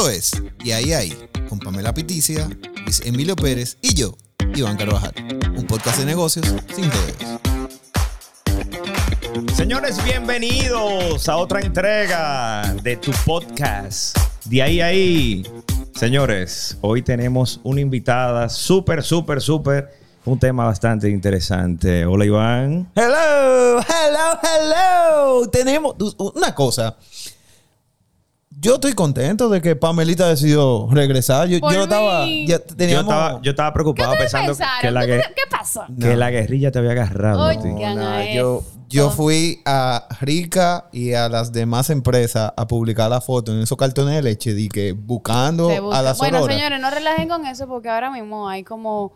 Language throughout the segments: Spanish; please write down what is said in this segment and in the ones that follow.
Esto es Y ahí ahí, con Pamela Piticia, Luis Emilio Pérez y yo, Iván Carvajal. Un podcast de negocios sin rodeos. Señores, bienvenidos a otra entrega de tu podcast. De ahí ahí. Señores, hoy tenemos una invitada súper, súper, súper. Un tema bastante interesante. Hola, Iván. Hello, hello, hello. Tenemos una cosa. Yo estoy contento de que Pamelita decidió regresar. Yo, yo estaba. Yo estaba, yo estaba preocupado ¿Qué pensando pensaron? que la, ¿Qué, pasó? que la guerrilla te había agarrado. a ti. Oigan No, a yo, yo fui a Rica y a las demás empresas a publicar la foto en esos cartones de leche y que buscando Se busca. a las bueno, señores, no relajen con eso porque ahora mismo hay como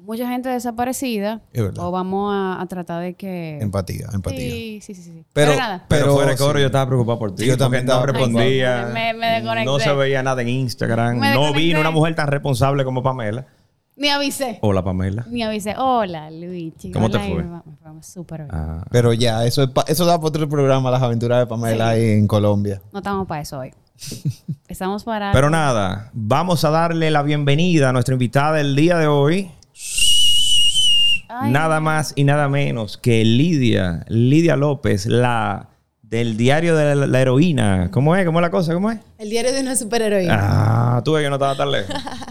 mucha gente desaparecida. Es verdad. O vamos a, a tratar de que. Empatía, empatía. Sí, sí, sí, sí. Pero- Pero, nada. Pero, Pero fuera de coro sí. yo estaba preocupado por ti. Yo también no estaba respondía. preocupado. Me- me desconecté. no se veía nada en Instagram. Me no vino una mujer tan responsable como Pamela. Ni avisé. Hola, Pamela. Ni avisé. Hola, Luigi. ¿Cómo te Hola, fue? Eva. Me fue súper bien. Ah, Pero ya, eso, es pa- eso da para otro programa, las aventuras de Pamela ahí en Colombia. No estamos para eso hoy. Estamos para. Pero nada, vamos a darle la bienvenida a nuestra invitada del día de hoy. Ay, Nada más y nada menos que Lidia, Lidia López, la del diario de la, la heroína. ¿Cómo es? ¿Cómo es la cosa? ¿Cómo es? El diario de una superheroína. Ah, tú ves que no estaba tan lejos.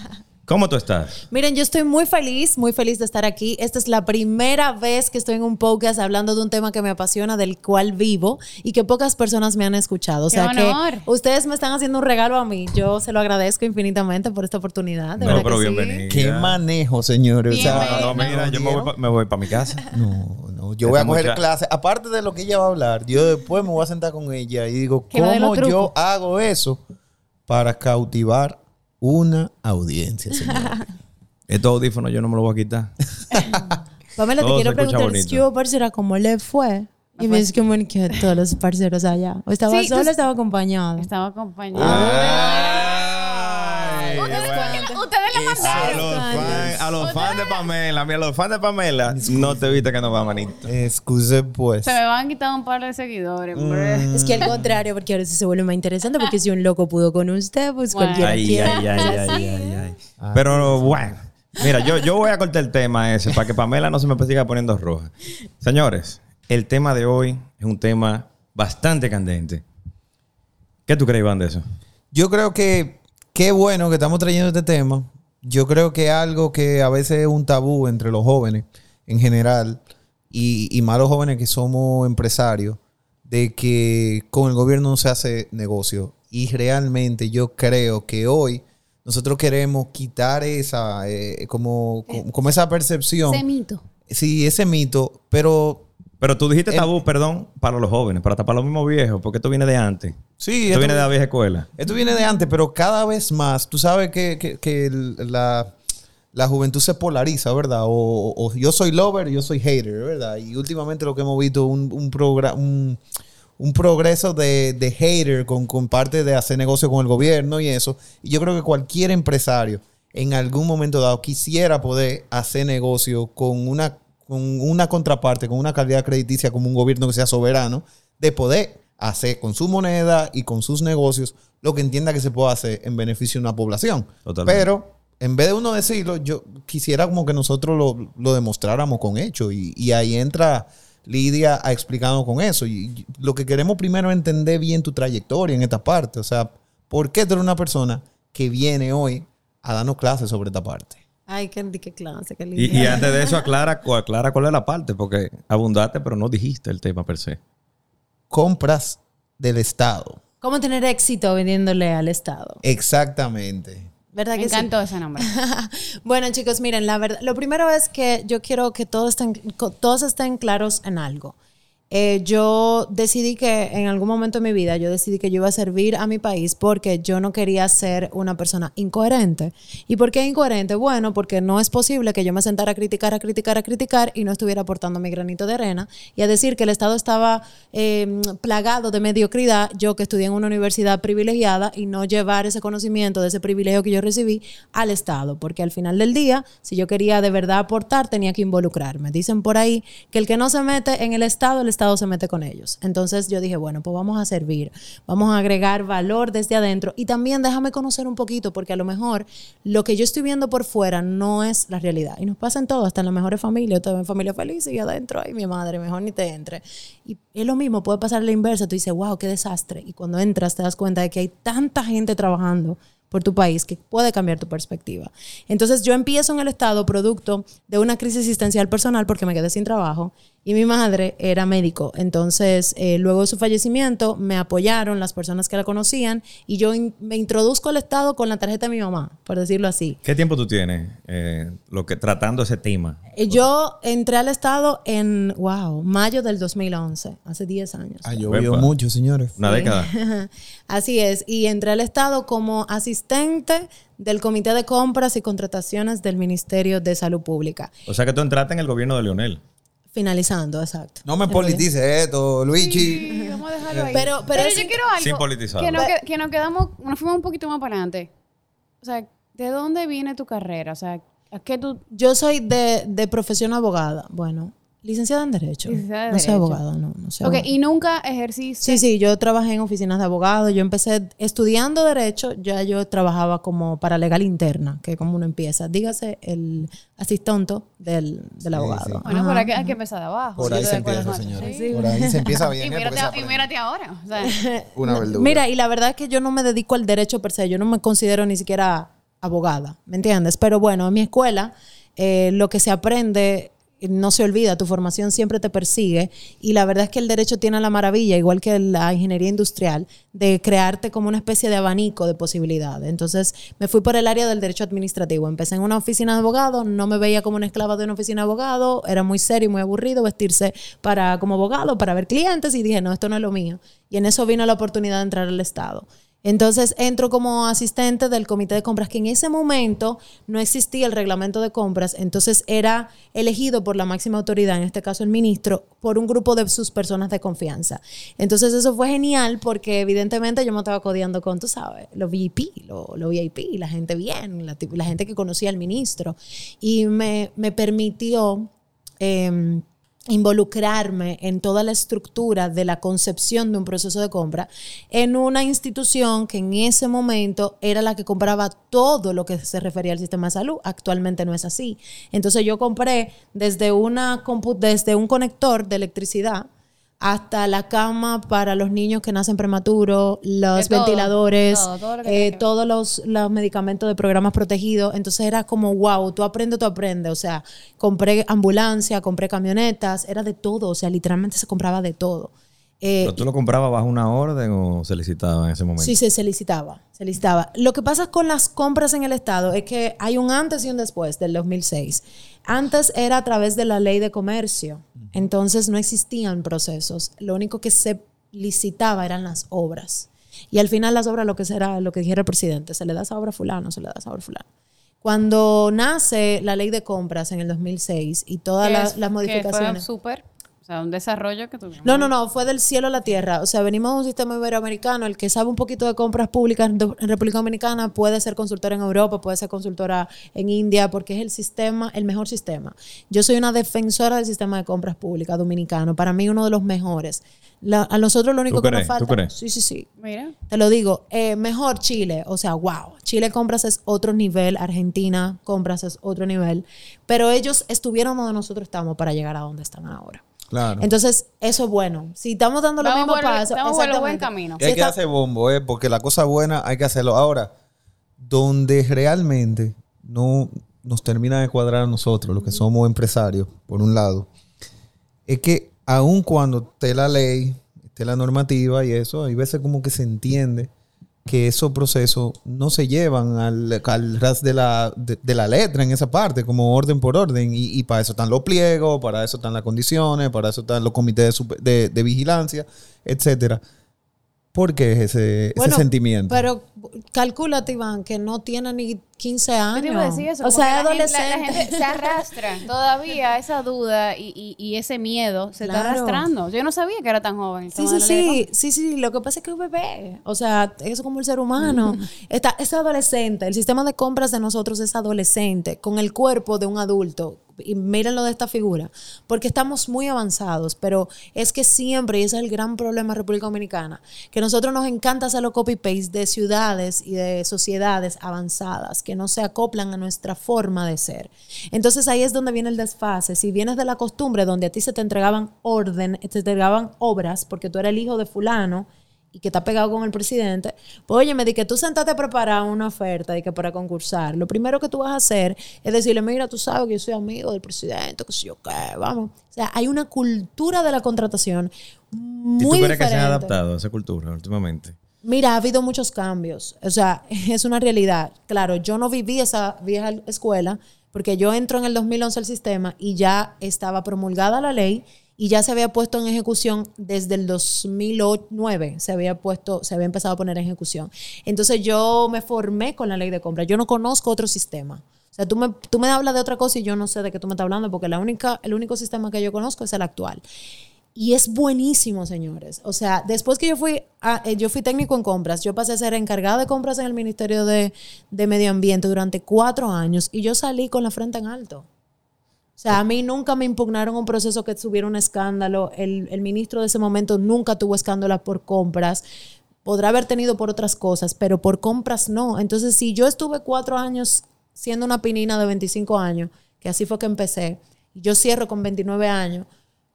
¿Cómo tú estás? Miren, yo estoy muy feliz, muy feliz de estar aquí. Esta es la primera vez que estoy en un podcast hablando de un tema que me apasiona, del cual vivo y que pocas personas me han escuchado. O ¡Qué sea honor! que ustedes me están haciendo un regalo a mí. Yo se lo agradezco infinitamente por esta oportunidad. De No, pero que sí. Qué manejo, señores. O sea, Bienvenido. No, mira, yo me voy, pa- me voy para mi casa. no, no, yo voy a coger mucha- clase. Aparte de lo que ella va a hablar, yo después me voy a sentar con ella y digo, ¿cómo yo hago eso para cautivar una audiencia, señor? Estos audífonos yo no me los voy a quitar. Pamela, te quiero preguntar, yo, parcera, ¿cómo le fue? Y me dice que bueno, que todos los parceros allá. ¿O estaba Sí, tú- sola o estaba acompañado? Estaba acompañado. Ay, A los, fans, a los fans de Pamela, mira, a los fans de Pamela, no te viste que no va, manito. Excuse, pues. Se me van a quitar un par de seguidores. Mm. Es que al contrario, porque ahora sí se vuelve más interesante, porque si un loco pudo con usted, pues Bueno. cualquiera Ay, quiere. ay, ay, ay, ay, ay. Pero bueno, mira, yo, yo voy a cortar el tema ese para que Pamela no se me siga poniendo roja. Señores, el tema de hoy es un tema bastante candente. ¿Qué tú crees, Iván, de eso? Yo creo que qué bueno que estamos trayendo este tema. Yo creo que algo que a veces es un tabú entre los jóvenes en general y, y más los jóvenes que somos empresarios, de que con el gobierno no se hace negocio. Y realmente yo creo que hoy nosotros queremos quitar esa, eh, como, como, como esa percepción. Ese mito. Sí, ese mito, pero Pero tú dijiste El- tabú, perdón, para los jóvenes, para tapar los mismos viejos, porque esto viene de antes. sí, Esto esto- viene de la vieja escuela. Esto viene de antes, pero cada vez más, tú sabes que, que- la, la juventud se polariza, ¿verdad? O, o yo soy lover yo soy hater, ¿verdad? Y últimamente lo que hemos visto un, un, un, un progreso de, de hater con, con parte de hacer negocio con el gobierno y eso. Y yo creo que cualquier empresario en algún momento dado quisiera poder hacer negocio con una, con una contraparte, con una calidad crediticia como un gobierno que sea soberano, de poder hacer con su moneda y con sus negocios lo que entienda que se puede hacer en beneficio de una población. Totalmente. Pero en vez de uno decirlo, yo quisiera como que nosotros lo, lo demostráramos con hechos. Y, y ahí entra Lidia a explicarnos con eso. Y y lo que queremos primero es entender bien tu trayectoria en esta parte. O sea, ¿por qué tú eres una persona que viene hoy a darnos clases sobre esta parte? Ay, qué, qué clase, qué lindo. Y, y antes de eso, aclara, aclara cuál es la parte, porque abundaste, pero no dijiste el tema per se. Compras del Estado. ¿Cómo tener éxito vendiéndole al Estado? Exactamente. ¿Verdad Me que sí? encantó ese nombre. Bueno, chicos, miren, la verdad, lo primero es que yo quiero que todos estén, todos estén claros en algo. Eh, yo decidí que en algún momento de mi vida, yo decidí que yo iba a servir a mi país porque yo no quería ser una persona incoherente. ¿Y por qué incoherente? Bueno, porque no es posible que yo me sentara a criticar, a criticar, a criticar y no estuviera aportando mi granito de arena y a decir que el Estado estaba eh, plagado de mediocridad, yo que estudié en una universidad privilegiada y no llevar ese conocimiento de ese privilegio que yo recibí al Estado, porque al final del día, si yo quería de verdad aportar, tenía que involucrarme. Dicen por ahí que el que no se mete en el Estado, el Estado Estado se mete con ellos. Entonces yo dije, bueno, pues vamos a servir, vamos a agregar valor desde adentro y también déjame conocer un poquito, porque a lo mejor lo que yo estoy viendo por fuera no es la realidad. Y nos pasa en todo, hasta en las mejores familias, yo en familia feliz y adentro, ay, mi madre, mejor ni te entre. Y es lo mismo, puede pasar la inversa, tú dices, wow, qué desastre. Y cuando entras te das cuenta de que hay tanta gente trabajando por tu país que puede cambiar tu perspectiva. Entonces yo empiezo en el Estado producto de una crisis existencial personal porque me quedé sin trabajo y mi madre era médico. Entonces eh, luego de su fallecimiento me apoyaron las personas que la conocían y yo in- me introduzco al Estado con la tarjeta de mi mamá, por decirlo así. ¿Qué tiempo tú tienes eh, lo que, tratando ese tema? Eh, Yo entré al Estado en, wow, mayo del 2011, hace 10 años. Ha llovido Uepa. mucho, señores. Una década. Así es, y entré al Estado como asistente del Comité de Compras y Contrataciones del Ministerio de Salud Pública. O sea que tú entraste en el gobierno de Leonel. Finalizando, exacto. No me politice esto, Luigi. Sí, vamos a dejarlo ahí. Pero- pero yo es- quiero algo. Sin politizar. Que nos, que, que nos quedamos, nos fuimos un poquito más para adelante. O sea, ¿de dónde viene tu carrera? O sea, ¿a qué tú...? Yo soy de, de profesión abogada. Bueno, licenciada en Derecho. Licenciada en no soy Derecho. abogada, no. no soy Ok, abogada. y nunca ejerciste... Sí, sí, yo trabajé en oficinas de abogados. Yo empecé estudiando Derecho, ya yo trabajaba como paralegal interna, que es como uno empieza. Dígase el asistente del, del abogado. Bueno, Ajá. pero hay que, hay que empezar de abajo. Por ahí se de empieza, señores. Por ahí se empieza Y bien. ¿eh? Porque mírate, y aprende. mírate ahora. O sea, Una verdura. Mira, y la verdad es que yo no me dedico al derecho per se, yo no me considero ni siquiera abogada, ¿me entiendes? Pero bueno, en mi escuela eh, lo que se aprende no se olvida, tu formación siempre te persigue y la verdad es que el derecho tiene la maravilla, igual que la ingeniería industrial, de crearte como una especie de abanico de posibilidades. Entonces me fui por el área del derecho administrativo, empecé en una oficina de abogado, no me veía como una esclava de una oficina de abogado, era muy serio y muy aburrido vestirse para como abogado, para ver clientes y dije, no, esto no es lo mío. Y en eso vino la oportunidad de entrar al Estado. Entonces entro como asistente del comité de compras, que en ese momento no existía el reglamento de compras, entonces era elegido por la máxima autoridad, en este caso el ministro, por un grupo de sus personas de confianza. Entonces eso fue genial porque evidentemente yo me estaba codeando con, tú sabes, los VIP, los lo VIP, la gente bien, la, la gente que conocía al ministro. Y me, me permitió... em, involucrarme en toda la estructura de la concepción de un proceso de compra en una institución que en ese momento era la que compraba todo lo que se refería al sistema de salud. Actualmente no es así. Entonces yo compré desde, una desde un conector de electricidad hasta la cama para los niños que nacen prematuros, los todo, ventiladores, todo, todo lo que eh, todos los, los medicamentos de programas protegidos. Entonces era como, wow, tú aprendes, tú aprendes. O sea, compré ambulancia, compré camionetas, era de todo. O sea, literalmente se compraba de todo. Eh, ¿Pero tú lo comprabas bajo una orden o se licitaba en ese momento? Sí, sí, se licitaba, se licitaba. Lo que pasa con las compras en el Estado es que hay un antes y un después del 2006. Antes era a través de la ley de comercio, entonces no existían procesos. Lo único que se licitaba eran las obras. Y al final las obras, lo que será, lo que dijera el presidente, se le da esa obra a fulano, se le da esa obra a fulano. Cuando nace la ley de compras en el 2006 y todas las, las Que fue modificaciones... sea, un desarrollo que tuvimos. No, no, no, fue del cielo a la tierra. O sea, venimos de un sistema iberoamericano. El que sabe un poquito de compras públicas en República Dominicana puede ser consultora en Europa, puede ser consultora en India, porque es el sistema, el mejor sistema. Yo soy una defensora del sistema de compras públicas dominicano. Para mí, uno de los mejores. La- a nosotros lo único ¿Tú que nos ¿Tú falta. crees? Sí, sí, sí. Mira. Te lo digo, eh, mejor Chile, o sea, wow, Chile compras es otro nivel, Argentina compras es otro nivel, pero ellos estuvieron donde nosotros estamos para llegar a donde están ahora. Claro. Entonces, eso es bueno. Si estamos dando los mismos pasos, estamos por el buen camino. Y hay Si que está- hacer bombo, ¿eh? Porque la cosa buena hay que hacerlo. Ahora, donde realmente no nos termina de cuadrar a nosotros, los que somos empresarios, por un lado, es que aun cuando esté la ley, esté la normativa y eso, hay veces como que se entiende que esos procesos no se llevan al, al ras de la, de, la letra en esa parte, como orden por orden. Y, y para eso están los pliegos, para eso están las condiciones, para eso están los comités de- de vigilancia, etcétera. ¿Por qué es ese, ese Bueno, sentimiento? Pero calculate, Iván, que no tiene ni 15 Yo años. te iba a decir eso. o sea, es la gente- adolescente. La, la gente se arrastra todavía esa duda y, y- y ese miedo se está arrastrando. Yo no sabía que era tan joven. Sí, sí, sí, sí, sí. Lo que pasa es que es un bebé. O sea, es como el ser humano. Está, es adolescente. El sistema de compras de nosotros es adolescente, con el cuerpo de un adulto. Y mírenlo de esta figura, porque estamos muy avanzados, pero es que siempre, y ese es el gran problema de República Dominicana, que nosotros nos encanta hacer los copy-paste de ciudades y de sociedades avanzadas, que no se acoplan a nuestra forma de ser. Entonces ahí es donde viene el desfase. Si vienes de la costumbre donde a ti se te entregaban orden, te entregaban obras, porque tú eres el hijo de fulano, y que está pegado con el presidente, pues oye, me di que tú sentaste a preparar una oferta y que para concursar, lo primero que tú vas a hacer es decirle, mira, tú sabes que yo soy amigo del presidente, que sé yo qué, vamos. O sea, hay una cultura de la contratación muy ¿Y tú crees que se han adaptado a esa cultura últimamente? Mira, ha habido muchos cambios. O sea, es una realidad. Claro, yo no viví esa vieja escuela porque yo entro en el 2011 al sistema y ya estaba promulgada la ley y ya se había puesto en ejecución desde el 2009, se había puesto, se había empezado a poner en ejecución. Entonces yo me formé con la ley de compra. Yo no conozco otro sistema. O sea, tú me, tú me hablas de otra cosa y yo no sé de qué tú me estás hablando porque la única, el único sistema que yo conozco es el actual. Y es buenísimo, señores. O sea, después que yo fui, eh, yo fui técnico en compras, yo pasé a ser encargada de compras en el Ministerio de, de Medio Ambiente durante cuatro años y yo salí con la frente en alto. O sea, a mí nunca me impugnaron un proceso que tuviera un escándalo. El, el ministro de ese momento nunca tuvo escándalos por compras. Podrá haber tenido por otras cosas, pero por compras no. Entonces, si yo estuve cuatro años siendo una pinina de 25 años, que así fue que empecé, y yo cierro con 29 años,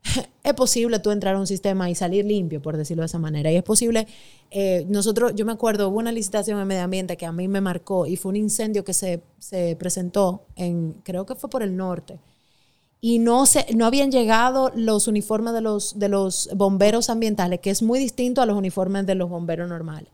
es posible tú entrar a un sistema y salir limpio, por decirlo de esa manera. Y es posible, eh, nosotros, yo me acuerdo, hubo una licitación en medio ambiente que a mí me marcó y fue un incendio que se, se presentó en, creo que fue por el norte. Y no, se, no habían llegado los uniformes de los, de los bomberos ambientales, que es muy distinto a los uniformes de los bomberos normales.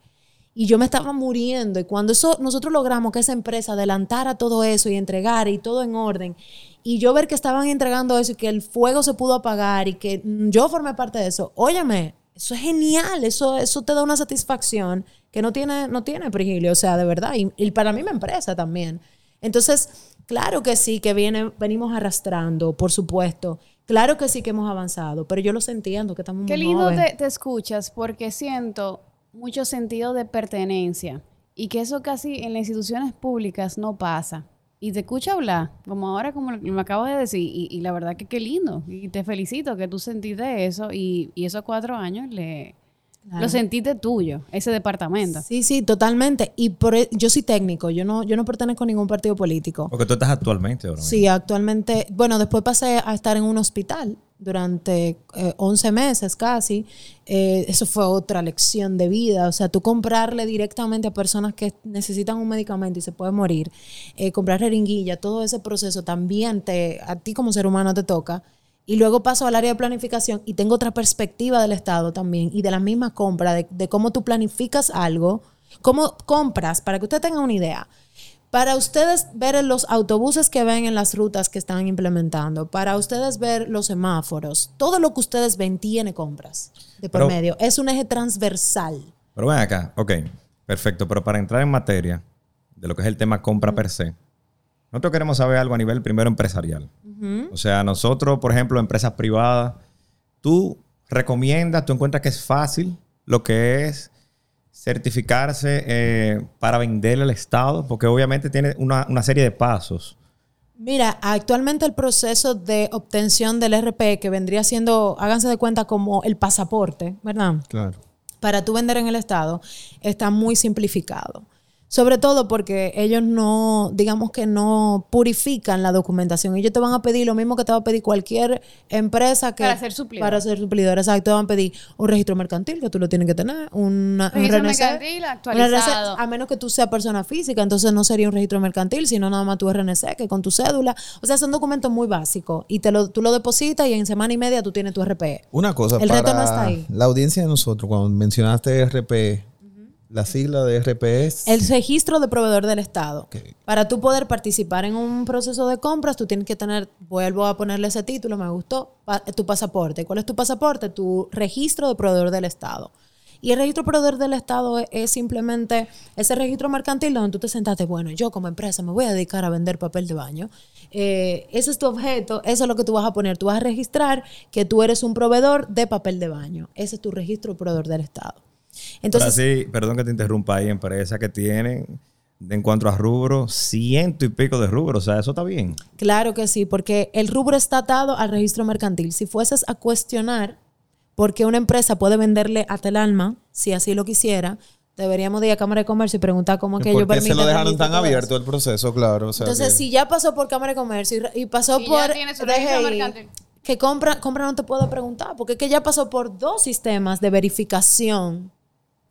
Y yo me estaba muriendo. Y cuando eso, nosotros logramos que esa empresa adelantara todo eso y entregara y todo en orden, y yo ver que estaban entregando eso y que el fuego se pudo apagar y que yo formé parte de eso, óyeme, eso es genial, eso, eso te da una satisfacción que no tiene, no tiene Prigilio, o sea, de verdad. Y, y para mí me empresa también. Entonces, claro que sí, que viene, venimos arrastrando, por supuesto. Claro que sí que hemos avanzado, pero yo los entiendo, que estamos Qué muy lindo te escuchas porque siento mucho sentido de pertenencia y que eso casi en las instituciones públicas no pasa. Y te escucho hablar, como ahora como me acabo de decir, y, y la verdad que qué lindo. Y te felicito que tú sentiste eso y, y esos cuatro años le, Claro. lo sentiste tuyo, ese departamento. Sí, sí, totalmente. Y por, e- yo soy técnico, yo no, yo no pertenezco a ningún partido político. Porque tú estás actualmente ahora. Sí, actualmente, bueno, después pasé a estar en un hospital durante eh, 11 meses casi. Eh, eso fue otra lección de vida. O sea, tú comprarle directamente a personas que necesitan un medicamento y se pueden morir, eh, comprar jeringuilla, todo ese proceso también te, a ti como ser humano te toca. Y luego paso al área de planificación y tengo otra perspectiva del Estado también y de la misma compra, de, de cómo tú planificas algo, cómo compras, para que usted tenga una idea. Para ustedes ver los autobuses que ven en las rutas que están implementando, para ustedes ver los semáforos, todo lo que ustedes ven tiene compras de por Pero- medio. Es un eje transversal. Pero ven acá, ok, perfecto. Pero para entrar en materia de lo que es el tema compra per se, nosotros queremos saber algo a nivel primero empresarial. O sea, nosotros, por ejemplo, empresas privadas, tú recomiendas, tú encuentras que es fácil lo que es certificarse eh, para venderle al Estado, porque obviamente tiene una, una serie de pasos. Mira, actualmente el proceso de obtención del RP, que vendría siendo, háganse de cuenta como el pasaporte, ¿verdad? Claro. para tú vender en el Estado está muy simplificado. Sobre todo porque ellos no, digamos que no purifican la documentación. Ellos te van a pedir lo mismo que te va a pedir cualquier empresa que... Para ser suplidor. Para ser suplidor, exacto. Te van a pedir un registro mercantil, que tú lo tienes que tener, una, un Registro mercantil actualizado. RNC, a menos que tú seas persona física, entonces no sería un registro mercantil, sino nada más tu RNC, que con tu cédula. O sea, son documentos muy básicos. Y te lo, tú lo depositas y en semana y media tú tienes tu RPE. Una cosa, El para reto no está ahí. la audiencia de nosotros, cuando mencionaste RP, la sigla de RP es... El registro de proveedor del Estado. Para tú poder participar en un proceso de compras, tú tienes que tener, vuelvo a ponerle ese título, me gustó, pa- tu pasaporte. ¿Cuál es tu pasaporte? Tu registro de proveedor del Estado. Y el registro proveedor del Estado es, es simplemente ese registro mercantil donde tú te sentaste, bueno, yo como empresa me voy a dedicar a vender papel de baño. Eh, ese es tu objeto, eso es lo que tú vas a poner. Tú vas a registrar que tú eres un proveedor de papel de baño. Ese es tu registro proveedor del Estado. Entonces, Entonces, así, perdón que te interrumpa, hay empresas que tienen en cuanto a rubro, ciento y pico de rubros. O sea, eso está bien. Claro que sí, porque el rubro está atado al registro mercantil. Si fueses a cuestionar por qué una empresa puede venderle hasta el alma, si así lo quisiera, deberíamos de ir a Cámara de Comercio y preguntar cómo es que ellos ¿Por qué se permiten lo dejaron tan abierto el proceso? Claro. o sea Entonces, que- si ya pasó por Cámara de Comercio y, y pasó Y ya por tiene su registro DGI, mercantil. que compra, compra no te puedo preguntar, porque es que ya pasó por dos sistemas de verificación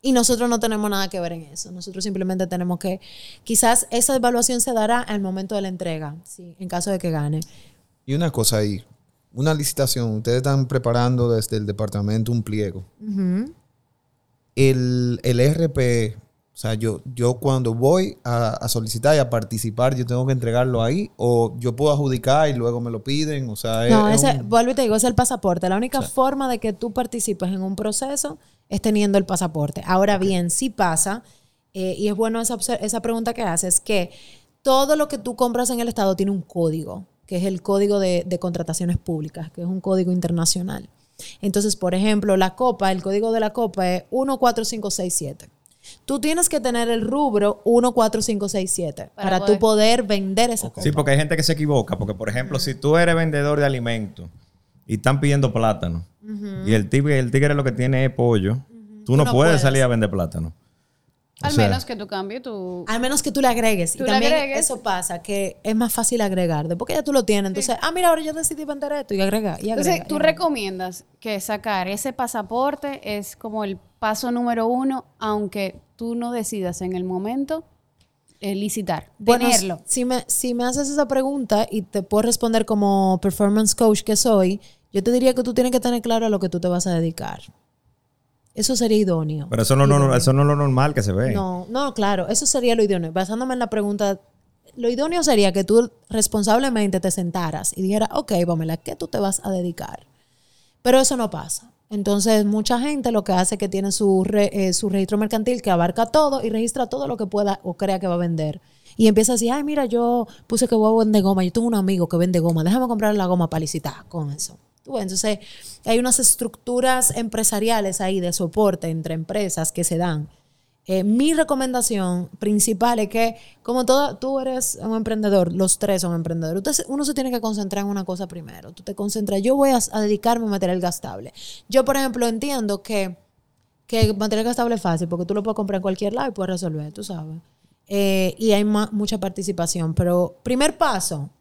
y nosotros no tenemos nada que ver en eso. Nosotros simplemente tenemos que, quizás esa evaluación se dará al momento de la entrega, sí, en caso de que gane. Y una cosa ahí, una licitación, ustedes están preparando desde el departamento un pliego. el, el RP, o sea, yo, yo cuando voy a, a solicitar y a participar, yo tengo que entregarlo ahí o yo puedo adjudicar y luego me lo piden, o sea, es- No, es ese, un- vuelvo y te digo, es el pasaporte. La única forma de que tú participes en un proceso es teniendo el pasaporte. Ahora bien, sí pasa, eh, y es bueno esa, esa pregunta que haces, que todo lo que tú compras en el Estado tiene un código, que es el código de, de contrataciones públicas, que es un código internacional. Entonces, por ejemplo, la copa, el código de la copa es 14567. Tú tienes que tener el rubro 14567 Para para, poder- tú poder vender esa copa. Sí, porque hay gente que se equivoca. Porque, por ejemplo, si tú eres vendedor de alimentos y están pidiendo plátano y el tigre, el tigre lo que tiene es pollo, tú no, no puedes, puedes. salir a vender plátano. O Al sea, menos que tú cambies tu... Al menos que tú le agregues. Tú y le también agregues. eso pasa, que es más fácil agregar. Después que ya tú lo tienes, entonces, ah, mira, ahora yo decidí vender esto y agrega. Y agrega Entonces, y tú agrega. recomiendas que sacar ese pasaporte es como el paso número uno, aunque tú no decidas en el momento eh, licitar, Bueno, tenerlo. Si me, si me haces esa pregunta y te puedo responder como performance coach que soy, yo te diría que tú tienes que tener claro a lo que tú te vas a dedicar. Eso sería idóneo. Pero eso no, no, eso no es lo normal que se ve. No, no, claro, eso sería lo idóneo. Basándome en la pregunta, lo idóneo sería que tú responsablemente te sentaras y dijeras, ok, Pamela, ¿qué tú te vas a dedicar? Pero eso no pasa. Entonces, mucha gente lo que hace es que tiene su, re- eh, su registro mercantil que abarca todo y registra todo lo que pueda o crea que va a vender. Y empieza a decir, ay, mira, yo puse que voy a vender goma. Yo tengo un amigo que vende goma. Déjame comprar la goma para licitar con eso. Entonces, hay unas estructuras empresariales ahí de soporte entre empresas que se dan. Eh, mi recomendación principal es que, como todo, tú eres un emprendedor, los tres son emprendedores, usted uno se tiene que concentrar en una cosa primero. Tú te concentras, yo voy a, a dedicarme a material gastable. Yo, por ejemplo, entiendo que, que material gastable es fácil porque tú lo puedes comprar en cualquier lado y puedes resolver, tú sabes. Eh, y hay mucha participación. Pero, primer paso,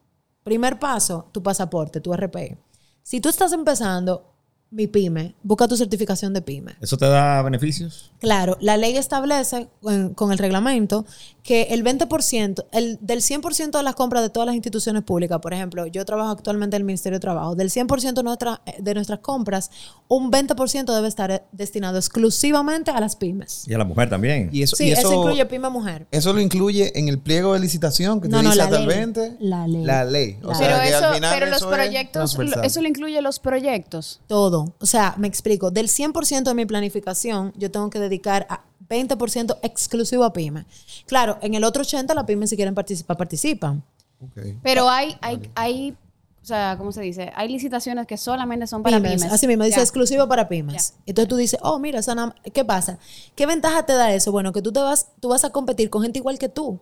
primer paso, tu pasaporte, tu RP. Si tú estás empezando, mi pyme, busca tu certificación de pyme. ¿Eso te da beneficios? Claro, la ley establece con, con el reglamento que el 20%, el, del 100% de las compras de todas las instituciones públicas, por ejemplo, yo trabajo actualmente en el Ministerio de Trabajo, del 100% de, nuestra- de nuestras compras, un 20% debe estar destinado exclusivamente a las pymes. Y a la mujer también. y eso, Sí, y eso, eso, incluye pyme mujer. eso lo incluye en el pliego de licitación que No, te no, dice la hasta el ley. 20. La ley. La ley. O La sea, pero que eso, al final pero los es proyectos, lo- eso lo incluye los proyectos. Todo. O sea, me explico. Del 100% de mi planificación, yo tengo que dedicar a 20% exclusivo a pyme. Claro, en el otro 80% las pymes si quieren participar, participan. Ok. Pero hay, hay, hay, o sea, ¿cómo se dice? Hay licitaciones que solamente son para pymes. pymes. Así mismo, dice Ya. exclusivo para pymes. Entonces tú dices, oh, mira, esa nam- ¿qué pasa? ¿Qué ventaja te da eso? Bueno, que tú te vas, tú vas a competir con gente igual que tú.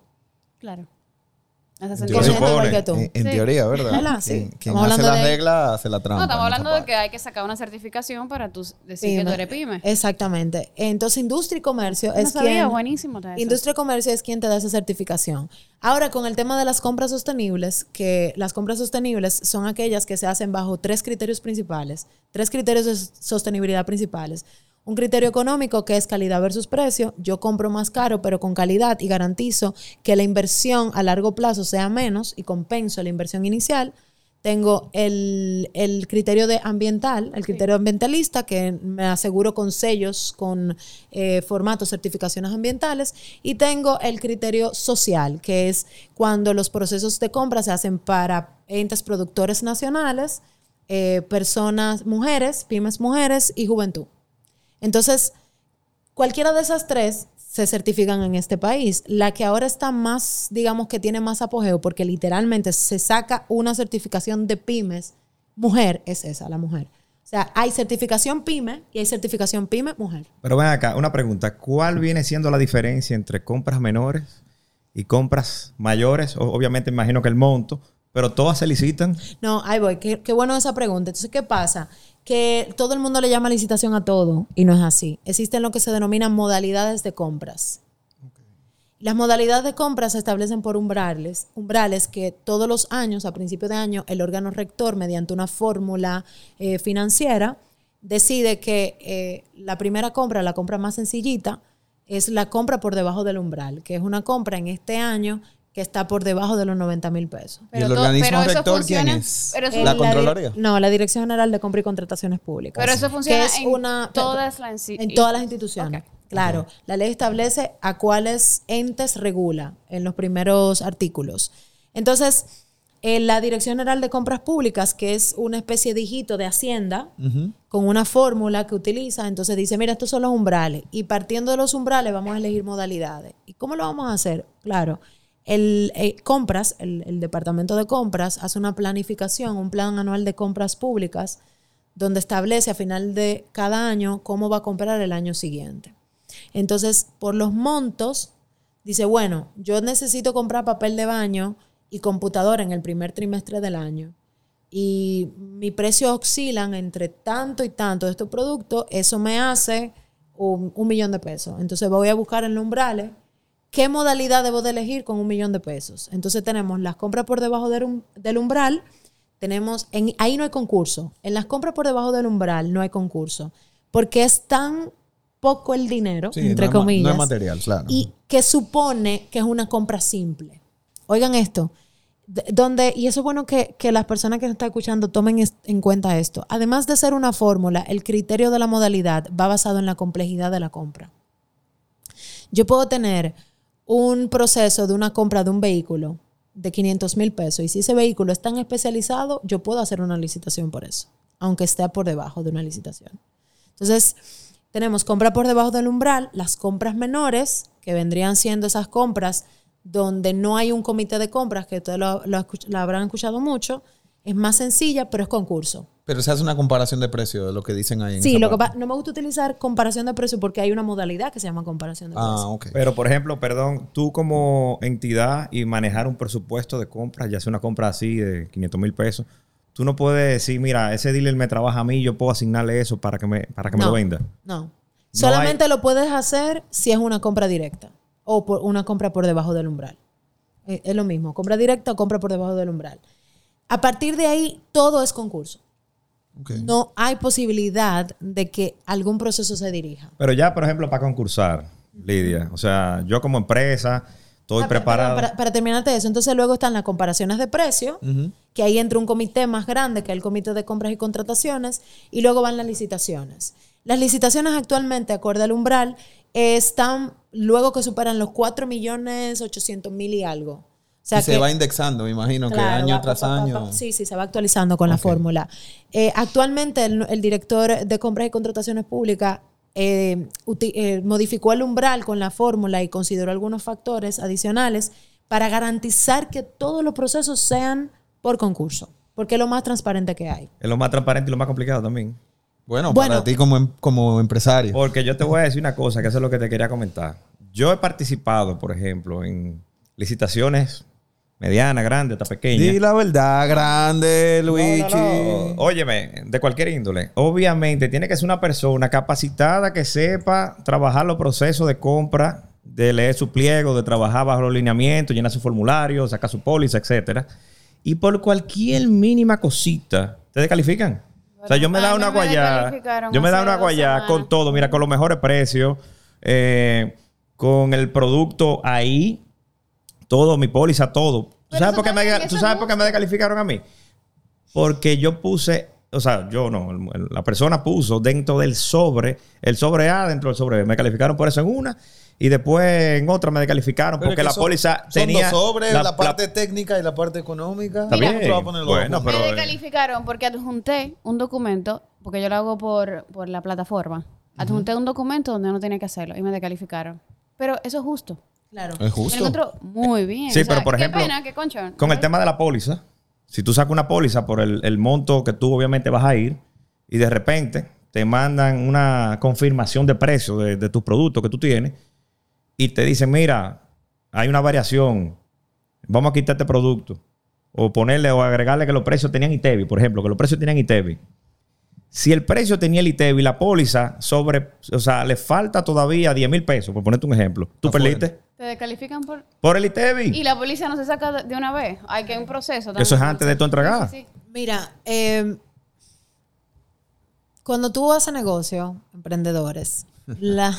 Claro. Gente supone. que tú. En, en Sí. teoría, ¿verdad? ¿Verdad? Sí. Quien, quien Estamos hace hablando la de- regla hace la trampa. No, estamos hablando de que hay que sacar una certificación para tú decir que tú eres pyme. Exactamente. Entonces, industria y comercio No es sabía, quien... buenísimo. eso. Industria y comercio es quien te da esa certificación. Ahora, con el tema de las compras sostenibles, que las compras sostenibles son aquellas que se hacen bajo tres criterios principales, tres criterios de sostenibilidad principales. Un criterio económico que es calidad versus precio. Yo compro más caro, pero con calidad y garantizo que la inversión a largo plazo sea menos y compenso la inversión inicial. Tengo el, el criterio de ambiental, el criterio ambientalista, que me aseguro con sellos, con eh, formatos, certificaciones ambientales. Y tengo el criterio social, que es cuando los procesos de compra se hacen para entes productores nacionales, eh, personas, mujeres, pymes mujeres y juventud. Entonces, cualquiera de esas tres se certifican en este país. La que ahora está más, digamos que tiene más apogeo, porque literalmente se saca una certificación de pymes, mujer es esa, la mujer. O sea, hay certificación pyme y hay certificación pyme mujer. Pero ven acá, una pregunta. ¿Cuál viene siendo la diferencia entre compras menores y compras mayores, obviamente imagino que el monto, pero todas se licitan. No, ahí voy. Qué, qué bueno esa pregunta. Entonces, ¿qué pasa? Que todo el mundo le llama licitación a todo y no es así. Existen lo que se denominan modalidades de compras. Las modalidades de compras se establecen por umbrales, umbrales que todos los años, a principio de año, el órgano rector, mediante una fórmula eh, financiera, decide que eh, la primera compra, la compra más sencillita, es la compra por debajo del umbral, que es una compra en este año que está por debajo de los 90 mil pesos. ¿Y el todo- organismo pero eso rector quién funciona- es? pero eso- ¿La Eh, Contraloría? di- no, la Dirección General de Compra y Contrataciones Públicas. Pero eso funciona es en una, todas las insti- en todas las instituciones. Claro, la ley establece a cuáles entes regula en los primeros artículos. Entonces, en la Dirección General de Compras Públicas, que es una especie de hijito de Hacienda, con una fórmula que utiliza, entonces dice, mira, estos son los umbrales. Y partiendo de los umbrales vamos a elegir modalidades. ¿Y cómo lo vamos a hacer? Claro, el eh, compras, el, departamento de compras hace una planificación, un plan anual de compras públicas, donde establece a final de cada año cómo va a comprar el año siguiente. Entonces, por los montos, dice, bueno, yo necesito comprar papel de baño y computadora en el primer trimestre del año. Y mi precio oscilan entre tanto y tanto de estos productos, eso me hace un, un millón de pesos. Entonces voy a buscar en los umbrales qué modalidad debo de elegir con un millón de pesos. Entonces tenemos las compras por debajo del, um- del umbral, tenemos, en, ahí no hay concurso. En las compras por debajo del umbral no hay concurso, porque es tan poco el dinero, Sí, entre no comillas, no material, claro. y que supone que es una compra simple. Oigan esto, de- donde, y eso es bueno que, que las personas que nos están escuchando tomen en cuenta esto. Además de ser una fórmula, el criterio de la modalidad va basado en la complejidad de la compra. Yo puedo tener un proceso de una compra de un vehículo de 500 mil pesos y si ese vehículo es tan especializado, yo puedo hacer una licitación por eso, aunque esté por debajo de una licitación. Entonces, tenemos compra por debajo del umbral, las compras menores, que vendrían siendo esas compras donde no hay un comité de compras, que ustedes lo, lo habrán escuchado mucho, es más sencilla, pero es concurso. Pero se hace una comparación de precio de lo que dicen ahí en Sí, lo que parte. no me gusta utilizar comparación de precio porque hay una modalidad que se llama comparación de precio. Ah, ok. Pero, por ejemplo, perdón, tú como entidad y manejar un presupuesto de compra, ya sea una compra así de 500 mil pesos, tú no puedes decir, mira, ese dealer me trabaja a mí, yo puedo asignarle eso para que me, para que me lo venda. No. Solamente lo puedes hacer si es una compra directa o por una compra por debajo del umbral. Eh, Es lo mismo, compra directa o compra por debajo del umbral. A partir de ahí, todo es concurso. No hay posibilidad de que algún proceso se dirija. Pero ya, por ejemplo, para concursar, Lidia, o sea, yo como empresa estoy Ah, preparado. Para, para terminarte eso, entonces luego están las comparaciones de precio, que ahí entra un comité más grande, que es el comité de compras y contrataciones, y luego van las licitaciones. Las licitaciones actualmente, acorde al umbral, están luego que superan los 4 millones 800 mil y algo. O sea y se va indexando, me imagino, que año va- tras año. sí, sí, se va actualizando con la fórmula. Eh, actualmente el, el director de compras y contrataciones públicas eh, eh, modificó el umbral con la fórmula y consideró algunos factores adicionales para garantizar que todos los procesos sean por concurso, porque es lo más transparente que hay. Es lo más transparente y lo más complicado también. Bueno, Bueno. para ti como, em- como empresario. Porque yo te voy a decir una cosa, que eso es lo que te quería comentar. Yo he participado, por ejemplo, en licitaciones medianas, grandes, hasta pequeñas. Di la verdad, grande, Luigi. no, no. Óyeme, de cualquier índole. Obviamente, tiene que ser una persona capacitada que sepa trabajar los procesos de compra, de leer su pliego, de trabajar bajo los lineamientos, llenar su formulario, sacar su póliza, etcétera. Y por cualquier mínima cosita, te descalifican. O sea, yo me da una guayá. Yo me da una guayá con todo, mira, con los mejores precios, eh, con el producto ahí, todo, mi póliza, todo. ¿Tú sabes, por qué me, ¿tú sabes es por qué me descalificaron a mí? Porque yo puse, o sea, yo no, la persona puso dentro del sobre, el sobre A dentro del sobre B. Me calificaron por eso en una y después en otra me descalificaron porque la son- póliza son tenía. dos sobres, la, la- parte técnica y la parte económica. Está me descalificaron porque adjunté un documento, porque yo lo hago por, por la plataforma. Adjunté un documento donde no tenía que hacerlo y me descalificaron. Pero eso es justo. Claro. Es lo justo. encuentro muy bien. Sí, O sea, pero por qué ejemplo, pena, qué concho. Con el tema de la póliza, si tú sacas una póliza por el, el monto que tú obviamente vas a ir y de repente te mandan una confirmación de precio de, de tus productos que tú tienes y te dicen, mira, hay una variación. Vamos a quitar este producto. O ponerle o agregarle que los precios tenían ITEVI, por ejemplo, que los precios tenían ITEVI. Si el precio tenía el ITEVI, la póliza sobre, o sea, le falta todavía 10 mil pesos, por ponerte un ejemplo. ¿Tú perdiste? Te descalifican por... Por el ITEVI. Y la policía no se saca de- una vez. Hay que un proceso. también. Eso es antes de tu sí, sí. Mira, eh, cuando tú haces negocio, emprendedores, la,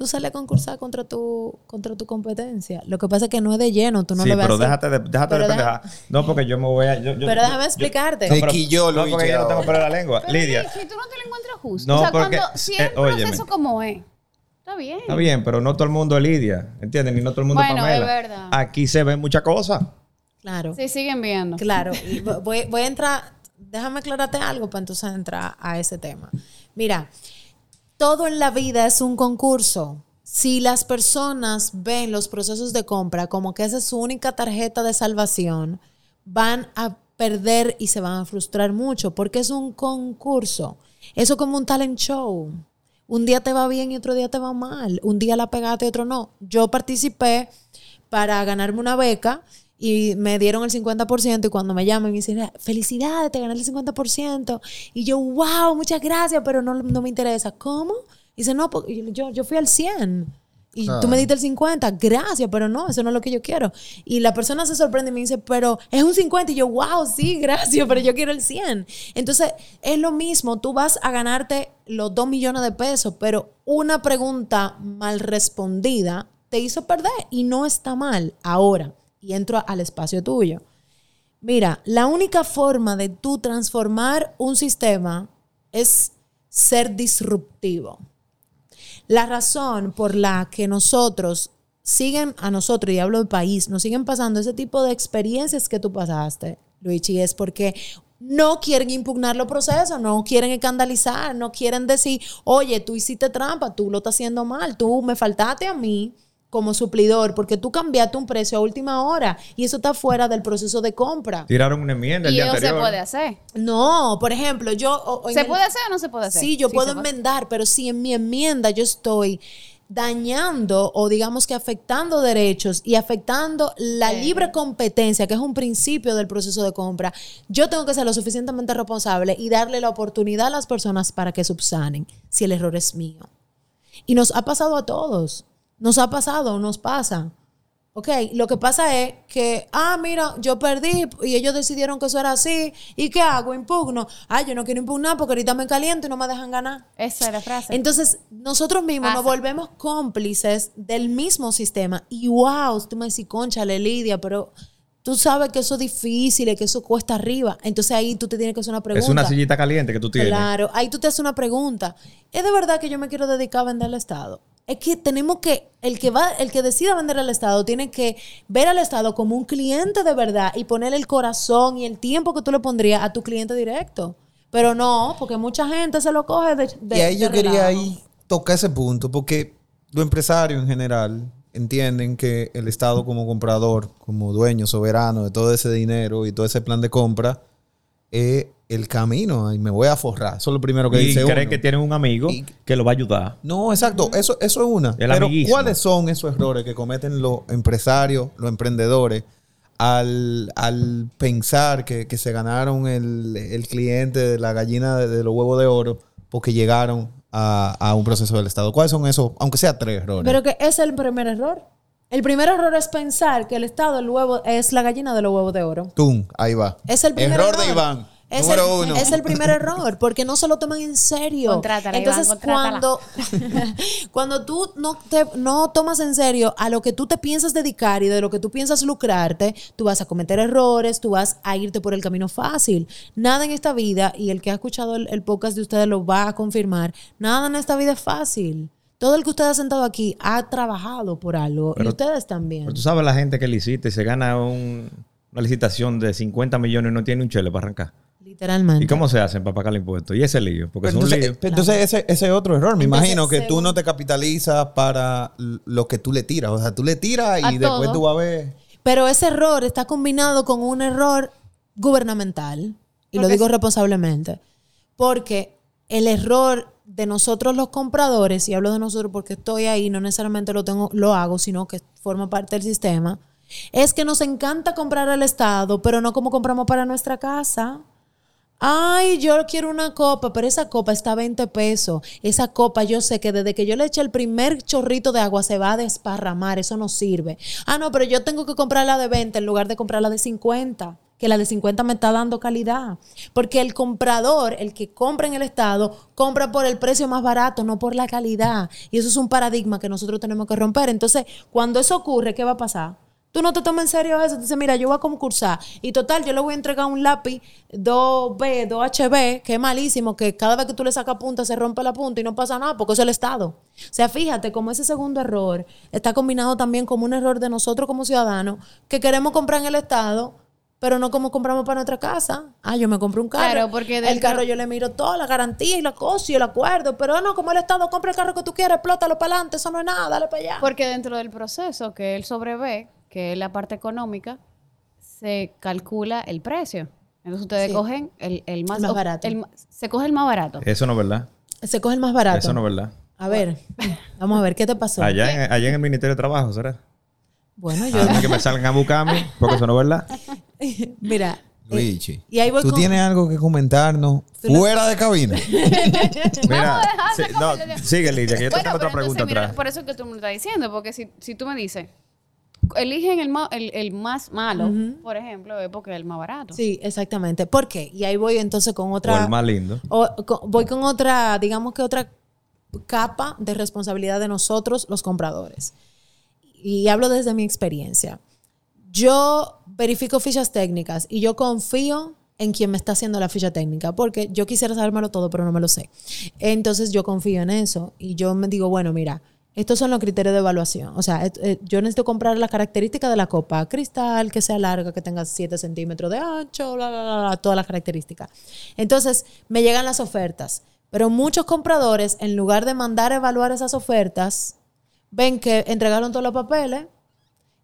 tú sales a concursar contra tu, contra tu competencia. Lo que pasa es que no es de lleno, tú no sí, le ves pero déjate de, déjate Pero de deja- pendejar. No, porque yo me voy a. yo- yo- Pero yo- déjame explicarte. Sí. pero- Quilló, no, porque yo no tengo en la lengua. Pero Lidia. Si tú no te lo encuentras justo. No, o sea, porque- cuando, si eh, es un proceso óyeme. como es, está bien. Está bien, pero no todo el mundo es Lidia. ¿Entiendes? Ni no todo el mundo es Bueno, Pamela. es verdad. Aquí se ven muchas cosas. Claro. Sí, siguen viendo. Claro, voy, voy a entrar, déjame aclararte algo para entonces entrar a ese tema. Mira, todo en la vida es un concurso. Si las personas ven los procesos de compra como que esa es su única tarjeta de salvación, van a perder y se van a frustrar mucho porque es un concurso. Eso es como un talent show. Un día te va bien y otro día te va mal. Un día la pegaste y otro no. Yo participé para ganarme una beca y me dieron el 50% y cuando me llaman me dicen, felicidades, te gané el 50%. Y yo, wow, muchas gracias, pero no, no me interesa. ¿Cómo? Y dice, no, porque yo, yo fui al 100. Y tú me diste el 50, gracias, pero no, eso no es lo que yo quiero. Y la persona se sorprende y me dice, pero es un 50. Y yo, wow, sí, gracias, pero yo quiero el 100. Entonces, es lo mismo, tú vas a ganarte los 2 millones de pesos, pero una pregunta mal respondida te hizo perder y no está mal. Ahora, y entro al espacio tuyo. Mira, la única forma de tú transformar un sistema es ser disruptivo. La razón por la que nosotros siguen a nosotros, y hablo del país, nos siguen pasando ese tipo de experiencias que tú pasaste, Luigi, es porque no quieren impugnar los procesos, no quieren escandalizar, no quieren decir, oye, tú hiciste trampa, tú lo estás haciendo mal, tú me faltaste a mí como suplidor porque tú cambiaste un precio a última hora y eso está fuera del proceso de compra. Tiraron una enmienda el Y día eso se puede hacer. No, por ejemplo, yo... o- o en ¿Se el- puede hacer o no se puede hacer? Sí, yo puedo enmendar, pero si en mi enmienda yo estoy dañando o digamos que afectando derechos y afectando la Sí. libre competencia, que es un principio del proceso de compra, yo tengo que ser lo suficientemente responsable y darle la oportunidad a las personas para que subsanen si el error es mío. Y nos ha pasado a todos. Nos ha pasado, nos pasa. Ok, lo que pasa es que, ah, mira, yo perdí y ellos decidieron que eso era así. ¿Y qué hago? Impugno. Ah, yo no quiero impugnar porque ahorita me caliento y no me dejan ganar. Esa es la frase. Entonces, nosotros mismos nos volvemos cómplices del mismo sistema. Y wow, tú me decís, conchale, Lidia, pero tú sabes que eso es difícil y que eso cuesta arriba. Entonces ahí tú te tienes que hacer una pregunta. Es una sillita caliente que tú tienes. Claro, ahí tú te haces una pregunta. ¿Es de verdad que yo me quiero dedicar a vender al Estado? Es que tenemos que, el que va, el que decida vender al Estado tiene que ver al Estado como un cliente de verdad y ponerle el corazón y el tiempo que tú le pondrías a tu cliente directo. Pero no, porque mucha gente se lo coge de, de- y ahí de yo quería ahí tocar ese punto, porque los empresarios en general entienden que el Estado como comprador, como dueño soberano de todo ese dinero y todo ese plan de compra, es el camino y me voy a forrar. Eso es lo primero que y dice cree uno. que tiene un amigo Y- que lo va a ayudar. No, exacto. Eso, eso es una. El Pero amiguismo. ¿cuáles son esos errores que cometen los empresarios, los emprendedores, al, al pensar que, que se ganaron el, el cliente de la gallina de, de los huevos de oro porque llegaron a, a un proceso del Estado? ¿Cuáles son esos, aunque sea tres errores? Pero que ese es el primer error. El primer error es pensar que el Estado el huevo, es la gallina de los huevos de oro. Tum, ahí va. Es el primer error error. de Iván. Es número el, uno. Es el primer error, porque no se lo toman en serio. Contrátala, Entonces, Iván, cuando, cuando tú no, te, no tomas en serio a lo que tú te piensas dedicar y de lo que tú piensas lucrarte, tú vas a cometer errores, tú vas a irte por el camino fácil. Nada en esta vida, y el que ha escuchado el, el podcast de ustedes lo va a confirmar, nada en esta vida es fácil. Todo el que usted ha sentado aquí ha trabajado por algo, y Pero- ustedes también. Pero tú sabes la gente que licita y se gana un- una licitación de 50 millones y no tiene un chele para arrancar. Literalmente. ¿Y cómo se hacen para pagar el impuesto? Y ese lío, porque Pero es un lío. pero entonces ese, ese es otro error. Me Entonces, imagino que tú no te capitalizas para lo que tú le tiras. O sea, tú le tiras A y después todo. tú vas a ver. Pero ese error está combinado con un error gubernamental, y lo digo sí. responsablemente, porque el error de nosotros los compradores, y hablo de nosotros porque estoy ahí, no necesariamente lo tengo, lo hago, sino que forma parte del sistema, es que nos encanta comprar al Estado, pero no como compramos para nuestra casa. Ay, yo quiero una copa, pero esa copa está a 20 pesos. Esa copa yo sé que desde que yo le eche el primer chorrito de agua se va a desparramar, eso no sirve. Ah, no, pero yo tengo que comprar la de 20 en lugar de comprar la de 50, que la de 50 me está dando calidad. Porque el comprador, el que compra en el Estado, compra por el precio más barato, no por la calidad. Y eso es un paradigma que nosotros tenemos que romper. Entonces, cuando eso ocurre, ¿qué va a pasar? Tú no te tomas en serio eso. Dices, mira, yo voy a concursar. Y total, yo le voy a entregar un lápiz 2B, 2HB, que es malísimo, que cada vez que tú le sacas punta se rompe la punta y no pasa nada, porque es el Estado. O sea, fíjate cómo ese segundo error está combinado también como un error de nosotros como ciudadanos, que queremos comprar en el Estado, pero no como compramos para nuestra casa. Ah, yo me compré un carro. Claro, porque el carro yo le miro toda la garantía y la cosa y el acuerdo, pero no, como el Estado compra el carro que tú quieres, explótalo para adelante, eso no es nada, dale para allá. Porque dentro del proceso que él sobrevé, que es la parte económica, se calcula el precio. Entonces ustedes Sí. cogen el, el más, El más o- barato. el se coge el más barato. Eso no es verdad. Se coge el más barato. Eso no es verdad. A ver, vamos a ver, ¿qué te pasó? Allá en, allá en el Ministerio de Trabajo, ¿será? Bueno, yo, A mí que me salgan a buscarme, porque eso no es verdad. mira, eh, Luigi, y ahí voy ¿tú con- tienes algo que comentarnos fuera de cabina? Mira, dejar sí, de no, sigue, Lidia, que yo te Bueno, tengo otra pregunta entonces, mira, atrás. por eso que tú me lo estás diciendo, porque si, si tú me dices, eligen el, el, el más malo, por ejemplo, es porque es el más barato. Sí, exactamente. ¿Por qué? Y ahí voy entonces con O otra... el más lindo. o- con- voy con otra, digamos que otra capa de responsabilidad de nosotros, los compradores. Y hablo desde mi experiencia. Yo verifico fichas técnicas y yo confío en quien me está haciendo la ficha técnica, porque yo quisiera sabérmelo todo, pero no me lo sé. Entonces yo confío en eso y yo me digo, bueno, mira, estos son los criterios de evaluación. O sea, eh, yo necesito comprar las características de la copa, cristal, que sea larga, que tenga 7 centímetros de ancho, bla, bla, bla, bla, todas las características. Entonces me llegan las ofertas, pero muchos compradores, en lugar de mandar a evaluar esas ofertas, ven que entregaron todos los papeles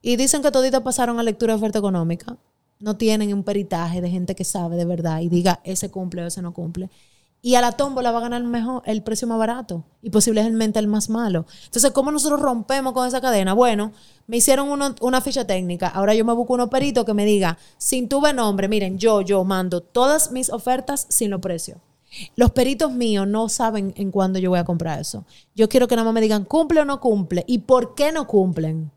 y dicen que toditas pasaron a lectura de oferta económica. No tienen un peritaje de gente que sabe de verdad y diga ese cumple o ese no cumple. Y a la tómbola va a ganar mejor, el precio más barato y posiblemente el más malo. Entonces, ¿cómo nosotros rompemos con esa cadena? Bueno, me hicieron una ficha técnica. Ahora yo me busco unos peritos que me diga, sin tuve nombre, miren, yo, yo mando todas mis ofertas sin los precios. Los peritos míos no saben en cuándo yo voy a comprar eso. Yo quiero que nada más me digan, ¿cumple o no cumple? ¿Y por qué no cumplen?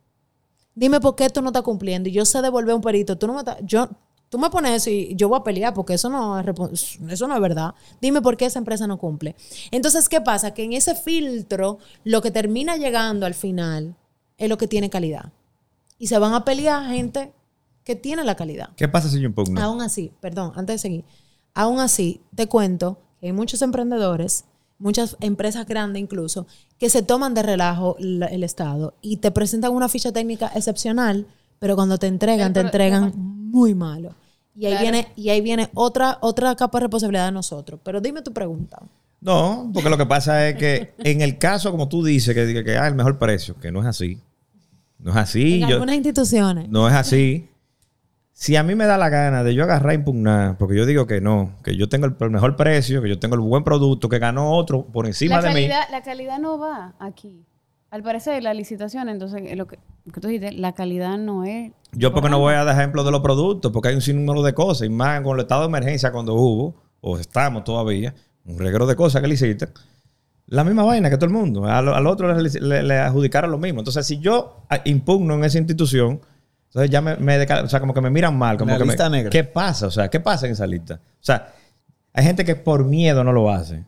Dime por qué tú no estás cumpliendo. Y yo sé devolver un perito. Tú no me estás- yo, tú me pones eso y yo voy a pelear porque eso no es, eso no es verdad. Dime por qué esa empresa no cumple. Entonces, ¿qué pasa? Que en ese filtro, lo que termina llegando al final es lo que tiene calidad. Y se van a pelear gente que tiene la calidad. ¿Qué pasa si yo impugno? Aún así, perdón, antes de seguir, aún así te cuento que hay muchos emprendedores, muchas empresas grandes incluso, que se toman de relajo la- el Estado y te presentan una ficha técnica excepcional, pero cuando te entregan, te Pero- entregan muy malo. Y ahí Claro. viene, y ahí viene otra, otra capa de responsabilidad de nosotros. Pero dime tu pregunta. No, porque lo que pasa es que en el caso, como tú dices, que, que, que ah, el mejor precio, que no es así. No es así. en yo- algunas instituciones. no es así. Si a mí me da la gana de yo agarrar e impugnar, porque yo digo que no, que yo tengo el, mejor precio, que yo tengo el buen producto, que ganó otro por encima la de mí. la calidad no va aquí. Al parecer, la licitación, entonces, eh, lo que, lo que tú dijiste, la calidad no es... Yo porque no voy a dar ejemplo de los productos, porque hay un sinnúmero de cosas, y más con el estado de emergencia cuando hubo, o estamos todavía, un reguero de cosas que hiciste, la misma vaina que todo el mundo. Al, al otro le, le- le adjudicaron lo mismo. Entonces, si yo ah, impugno en esa institución, entonces ya me, me deca- o sea, como que me miran mal. Como La que me- lista negra. ¿Qué pasa? O sea, ¿qué pasa en esa lista? O sea, hay gente que por miedo no lo hace.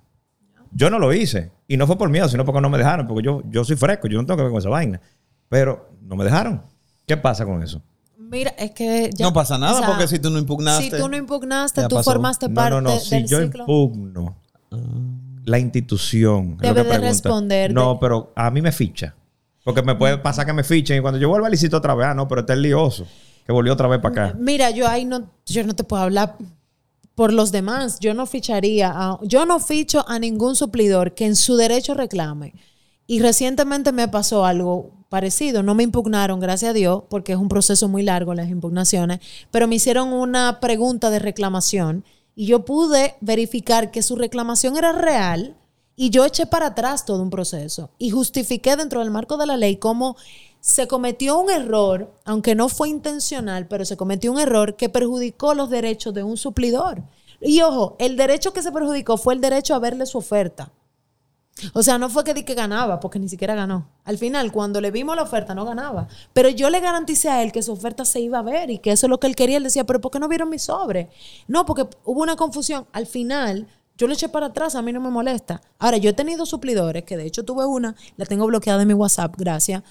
Yo no lo hice. Y no fue por miedo, sino porque no me dejaron. Porque yo, yo soy fresco, yo no tengo que ver con esa vaina. Pero no me dejaron. ¿Qué pasa con eso? Mira, es que ya- No pasa nada, o sea, porque si tú no impugnaste, Si tú no impugnaste, tú pasó. formaste No, parte no, no. Si del yo ciclo. impugno la institución, es lo Debe que de responder No, pero a mí me ficha. Porque me puede pasar que me fichen y cuando yo vuelva a licitar otra vez, ah, no, pero este es lioso. Que volvió otra vez para acá. Mira, yo ahí no, yo no te puedo hablar por los demás. Yo no ficharía, a- yo no ficho a ningún suplidor que en su derecho reclame. Y recientemente me pasó algo parecido. No me impugnaron, gracias a Dios, porque es un proceso muy largo las impugnaciones, pero me hicieron una pregunta de reclamación y yo pude verificar que su reclamación era real Y yo eché para atrás todo un proceso y justifiqué dentro del marco de la ley cómo se cometió un error, aunque no fue intencional, pero se cometió un error que perjudicó los derechos de un suplidor. Y ojo, el derecho que se perjudicó fue el derecho a verle su oferta. O sea, no fue que di que ganaba, porque ni siquiera ganó. Al final, cuando le vimos la oferta, no ganaba. Pero yo le garanticé a él que su oferta se iba a ver y que eso es lo que él quería. Él decía, pero ¿por qué no vieron mi sobre? No, porque hubo una confusión. Al final, yo le eché para atrás, a mí no me molesta. Ahora, yo he tenido suplidores, que de hecho tuve una, la tengo bloqueada en mi WhatsApp, gracias.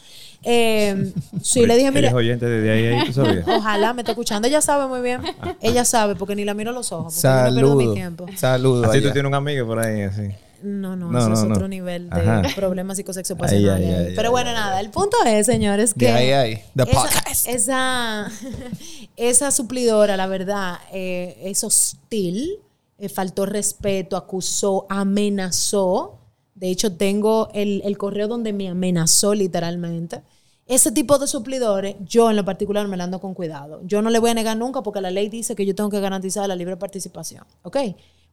Eh, sí, le dije, Eres mira, oyente desde ahí, ahí, ¿tú sabías? ojalá me esté escuchando. Ella sabe muy bien. Ella sabe, porque ni la miro a los ojos. Porque yo no pierdo mi tiempo. Saludo. Así tú tienes un amigo por ahí, así. No, no, No, eso no, es no. otro nivel de Ajá. problemas psicosexuales. Ay, ay, ay, Pero ay, bueno, nada, el punto es, señores, que De esa, podcast. esa, esa suplidora, la verdad, eh, es hostil, eh, faltó respeto, acusó, amenazó. De hecho, tengo el, el correo donde me amenazó literalmente. Ese tipo de suplidores, yo en lo particular me la ando con cuidado. Yo no le voy a negar nunca porque la ley dice que yo tengo que garantizar la libre participación. ¿Ok?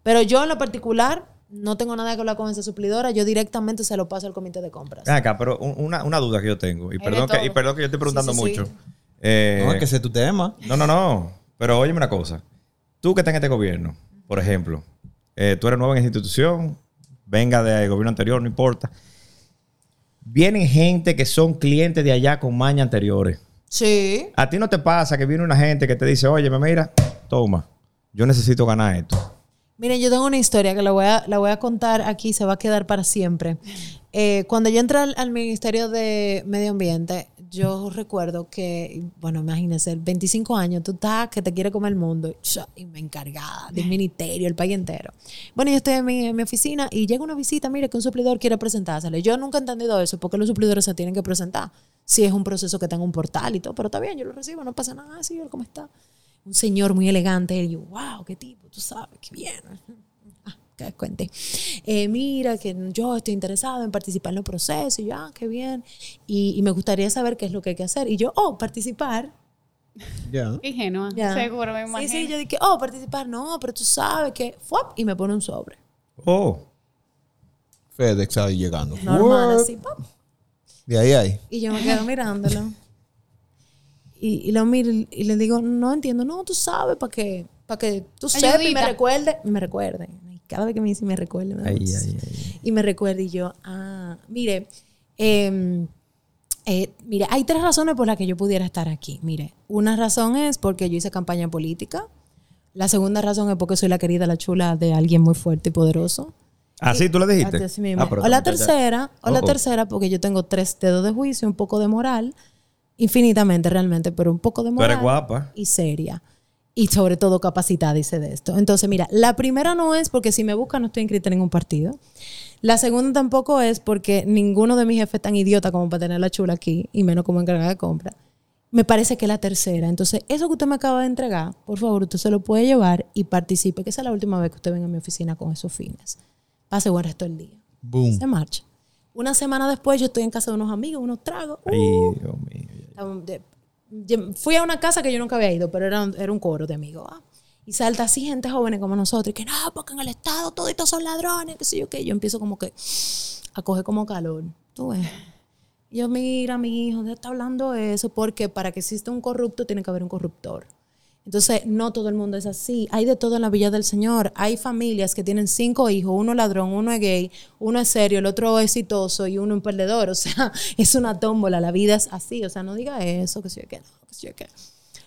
Pero yo en lo particular no tengo nada que hablar con esa suplidora. Yo directamente se lo paso al comité de compras. Ven acá, pero un- una, una duda que yo tengo. Y perdón, que, y perdón que yo estoy preguntando Sí, sí, sí. mucho. Eh, No, es que ese es tu tema. No, no, no. Pero óyeme una cosa. Tú que estás en este gobierno, por ejemplo, eh, tú eres nuevo en esta institución, venga del gobierno anterior, no importa. Vienen gente que son clientes de allá con maña anteriores. Sí. A ti no te pasa que viene una gente que te dice, oye, mira, toma, yo necesito ganar esto. Miren, yo tengo una historia que la voy a, la voy a contar aquí, se va a quedar para siempre. Eh, cuando yo entré al, al Ministerio de Medio Ambiente, yo recuerdo que, bueno, imagínense, 25 años, tú estás que te quiere comer el mundo, y me encargada del ministerio, el país entero. Bueno, yo estoy en mi, en mi oficina y llega una visita, mire, que un suplidor quiere presentársele. Yo nunca he entendido eso, porque los suplidores se tienen que presentar. Si es un proceso que tenga un portal y todo, pero está bien, yo lo recibo, no pasa nada, sí, ¿cómo está? un señor muy elegante. Y yo, wow, qué tipo, tú sabes, qué bien. Que cuente. Eh, mira, que yo estoy interesado en participar en el proceso. Y yo, ah, qué bien. Y, y me gustaría saber qué es lo que hay que hacer. Y yo, oh, participar. Ya. Ingenua. Seguro, me Sí, imagino. sí, yo dije, oh, participar. No, pero tú sabes que. ¡fuap! Y me pone un sobre. Oh, FedEx ahí llegando. Normal, What? así, ¡pop! De ahí, ahí. Y yo me quedo mirándolo. Y, y lo miro y le digo, no entiendo, no, tú sabes, para que, para que tú sepas y me recuerde, y me recuerde. Cada vez que me dice me recuerde, me ay, ay, ay. y me recuerde y yo, ah, mire, eh, eh, mire, hay tres razones por las que yo pudiera estar aquí. Mire, una razón es porque yo hice campaña política. La segunda razón es porque soy la querida, la chula de alguien muy fuerte y poderoso. ¿Así tú le dijiste? Así mismo. Ah, pero o la tercera, o la Oh, tercera, porque yo tengo tres dedos de juicio, un poco de moral, infinitamente realmente, pero un poco de moral. eres guapa. Y seria. Y sobre todo capacitada, dice de esto. Entonces, mira, la primera no es porque si me buscan no estoy inscrita en ningún partido. La segunda tampoco es porque ninguno de mis jefes es tan idiota como para tener la chula aquí, y menos como encargada de compra. Me parece que es la tercera. Entonces, eso que usted me acaba de entregar, por favor, usted se lo puede llevar y participe, que esa es la última vez que usted venga a mi oficina con esos fines. Pase buen resto del día. Boom. Se marcha. Una semana después yo estoy en casa de unos amigos, unos tragos. Ay, Uh, Dios mío. Fui a una casa que yo nunca había ido, pero era era un coro de amigos. ah. Y salta así gente joven como nosotros, y que no, porque en el Estado toditos son ladrones, que sé yo qué. Yo empiezo como que a coger como calor. Tú ves. Y yo, mira, mi hijo, ¿de qué está hablando eso? Porque para que exista un corrupto tiene que haber un corruptor. Entonces, no todo el mundo es así. Hay de todo en la Villa del Señor. Hay familias que tienen cinco hijos, uno ladrón, uno es gay, uno es serio, el otro es exitoso y uno un perdedor. O sea, es una tómbola, la vida es así. O sea, no diga eso, que yo qué, no, que yo qué.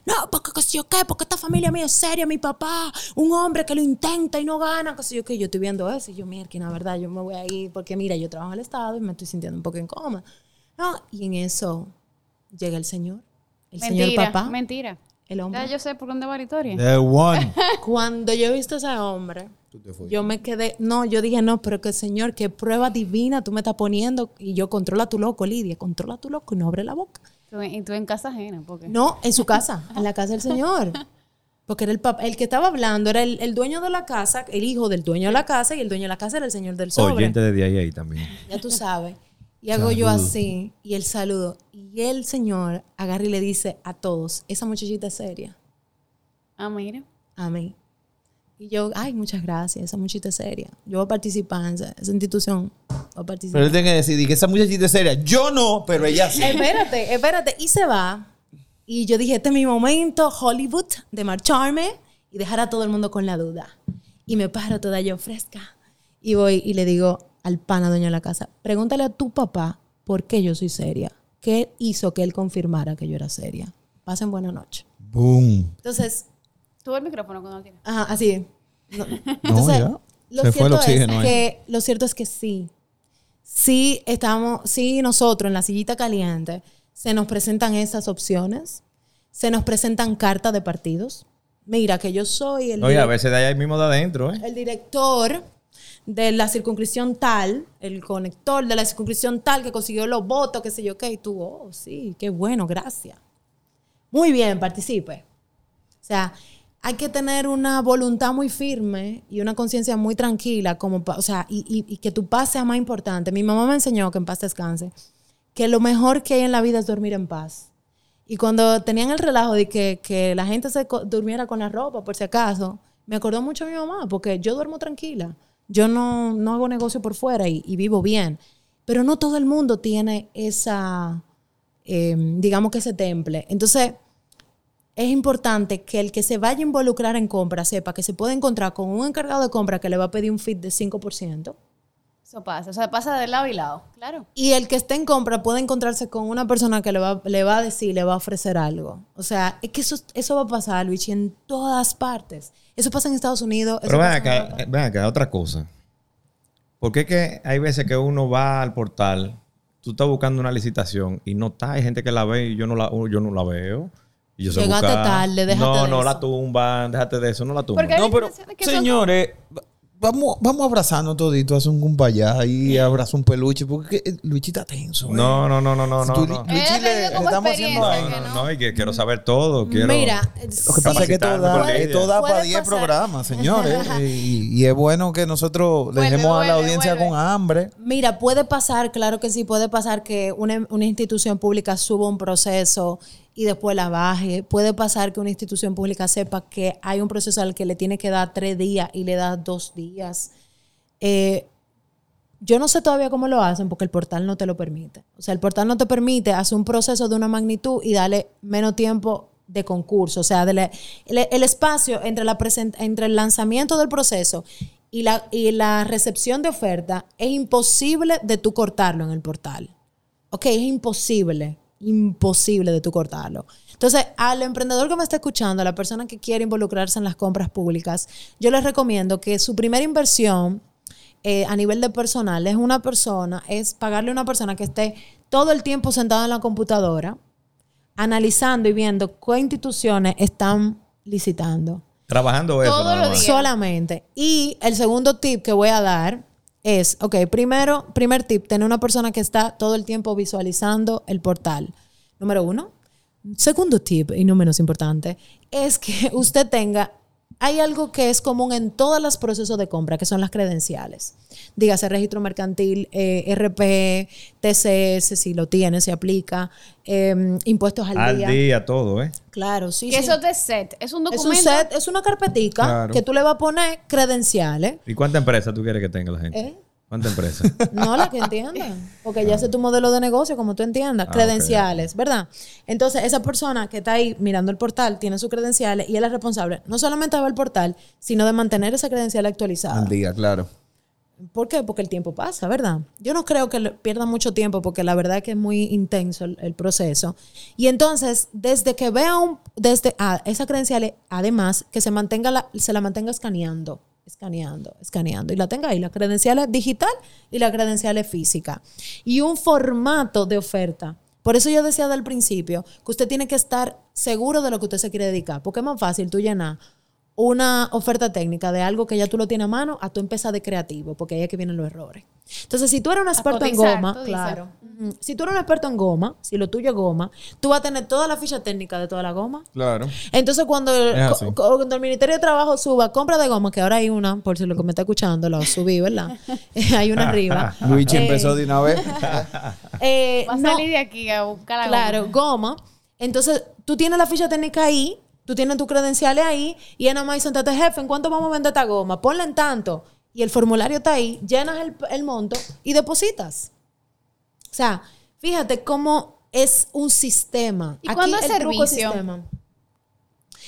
No, porque que sé yo qué, porque esta familia mía es seria, mi papá, un hombre que lo intenta y no gana, que sé yo qué. Yo estoy viendo eso y yo, mira, que la verdad, yo me voy a ir porque, mira, yo trabajo en el Estado y me estoy sintiendo un poco incómoda. No, y en eso llega el Señor, el mentira, Señor papá, mentira. El hombre. Ya yo sé por dónde va la historia. The one. Cuando yo he visto a ese hombre, yo me quedé, no, yo dije, no, pero que Señor, qué prueba divina tú me estás poniendo. Y yo, controla tu loco, Lidia, controla tu loco y no abre la boca. Tú- y tú en casa ajena, porque No, en su casa, en la casa del Señor. Porque era el papá, el que estaba hablando era el, el dueño de la casa, el hijo del dueño de la casa, y el dueño de la casa era el Señor del sobre. Oyente desde ahí, ahí también. Ya tú sabes. Y hago yo así, y el saludo. Y el Señor agarra y le dice a todos, esa muchachita es seria. Ah, mira. a mí. Y yo, ay, muchas gracias, esa muchachita es seria. Yo voy a participar en esa, esa institución. Voy a Pero participar. él tiene que decir, y que esa muchachita es seria. Yo no, pero ella sí. espérate, espérate. Y se va. Y yo dije, este es mi momento, Hollywood, de marcharme y dejar a todo el mundo con la duda. Y me paro toda yo fresca. Y voy y le digo al pana dueño de la casa, pregúntale a tu papá por qué yo soy seria. ¿Qué hizo que él confirmara que yo era seria? Pasen buena noche. Boom. Entonces, Tuve el micrófono cuando lo tienes. Ajá, así. No. No, ya. lo, Se fue el cierto oxígeno es que, lo cierto es que sí. Sí estamos, sí nosotros en la sillita caliente se nos presentan esas opciones, se nos presentan cartas de partidos. Mira que yo soy el, Oye, a direc- veces de ahí mismo de adentro, ¿eh? el director de la circunscripción tal, el conector de la circunscripción tal que consiguió los votos, qué sé yo qué, y tú, oh, sí, qué bueno, gracias. Muy bien, participe. O sea, hay que tener una voluntad muy firme y una conciencia muy tranquila, como, o sea, y, y- y que tu paz sea más importante. Mi mamá me enseñó que en paz descanse, que lo mejor que hay en la vida es dormir en paz. Y cuando tenían el relajo de que, que la gente se durmiera con la ropa, por si acaso, me acordó mucho de mi mamá, porque yo duermo tranquila. Yo no, no hago negocio por fuera y, vivo bien. Pero no todo el mundo tiene esa, eh, digamos que ese temple. Entonces, es importante que el que se vaya a involucrar en compra sepa que se puede encontrar con un encargado de compra que le va a pedir un fit de 5%. Eso pasa. O sea, pasa de lado y lado. Claro. Y el que esté en compra puede encontrarse con una persona que le va, le va a decir, le va a ofrecer algo. O sea, es que eso, eso va a pasar, Luis, en todas partes. Eso pasa en Estados Unidos. eso Pero ven acá, Europa. ven acá, otra cosa. ¿Por qué que hay veces que uno va al portal, tú estás buscando una licitación y no está, hay gente que la ve y yo no la, yo no la veo? Y yo sé Llegaste tarde, déjate No, de no eso. la tumban, déjate de eso, no la tumban. Porque No, pero, son- señores, vamos, vamos abrazando todito, hacer un cumpayá y abraza un peluche, porque eh, está tenso. eh. No, no, no, no, no, no. No. Ha le, estamos haciendo que No, no. no, y que quiero saber todo. Quiero... Mira, Lo que pasa es que esto da, esto da para 10 pasar. programas, señores. y, y es bueno que nosotros Vuelve, dejemos a la audiencia vuelve. con hambre. Mira, puede pasar, claro que sí, puede pasar que una, una institución pública suba un proceso y después la baje. Puede pasar que una institución pública sepa que hay un proceso al que le tiene que dar tres días y le da dos días. Eh, yo no sé todavía cómo lo hacen porque el portal no te lo permite. O sea, el portal no te permite hacer un proceso de una magnitud y darle menos tiempo de concurso. O sea, el, espacio entre, la entre el lanzamiento del proceso y la, y la recepción de oferta es imposible de tú cortarlo en el portal. Ok, es imposible, imposible de tú cortarlo. Entonces, al emprendedor que me está escuchando, a la persona que quiere involucrarse en las compras públicas, yo les recomiendo que su primera inversión eh, a nivel de personal es una persona, es pagarle a una persona que esté todo el tiempo sentada en la computadora, analizando y viendo qué instituciones están licitando. Trabajando eso. Todos nada los más. días. Solamente. Y el segundo tip que voy a dar es, ok, primero, primer tip, tener una persona que está todo el tiempo visualizando el portal. Número uno. Segundo tip, y no menos importante, es que usted tenga, hay algo que es común en todos los procesos de compra, que son las credenciales. Dígase registro mercantil, eh, RP, TCS, si lo tiene, se aplica, eh, impuestos al, Al día. día todo, ¿eh? Claro, sí. Que sí. eso es de set. Es un Es documento. un set, es una carpetica Claro. que tú le vas a poner credenciales. ¿Y cuánta empresa tú quieres que tenga la gente? ¿Eh? ¿Cuánta empresa? No la que entienda. Porque ya sé tu modelo de negocio, como tú entiendas. Ah, credenciales, ¿verdad? Entonces, esa persona que está ahí mirando el portal tiene sus credenciales y él es responsable no solamente de ver el portal, sino de mantener esa credencial actualizada. Al día, claro. ¿Por qué? Porque el tiempo pasa, ¿verdad? Yo no creo que le- pierda mucho tiempo porque la verdad es que es muy intenso el, el proceso. Y entonces, desde que vea un, desde ah, esa credencial, además, que se mantenga la, se la mantenga escaneando, escaneando, escaneando. Y la tenga ahí, la credencial es digital y la credencial es física. Y un formato de oferta. Por eso yo decía del principio que usted tiene que estar seguro de lo que usted se quiere dedicar. Porque es más fácil tú llenar una oferta técnica de algo que ya tú lo tienes a mano a tú empezar de creativo, porque ahí es que vienen los errores. Entonces, si tú eres un experto en goma, dices. claro. Si tú eres un experto en goma, si lo tuyo es goma, tú vas a tener toda la ficha técnica de toda la goma. Claro. Entonces, cuando, cu- cuando el Ministerio de Trabajo suba compra de goma, que ahora hay una, por si lo que me está escuchando, lo subí, ¿verdad? hay una arriba. Luigi Eh, empezó de una vez. eh, Va a no- salir de aquí a buscar la Claro, goma. goma. Entonces, tú tienes la ficha técnica ahí, Tú tienes tus credenciales ahí y es nada más sentate, jefe, ¿en cuánto vamos a vender esta goma? Ponla en tanto. Y el formulario está ahí, llenas el, el monto y depositas. O sea, fíjate cómo es un sistema. ¿Y cuándo es el truco servicio? sistema.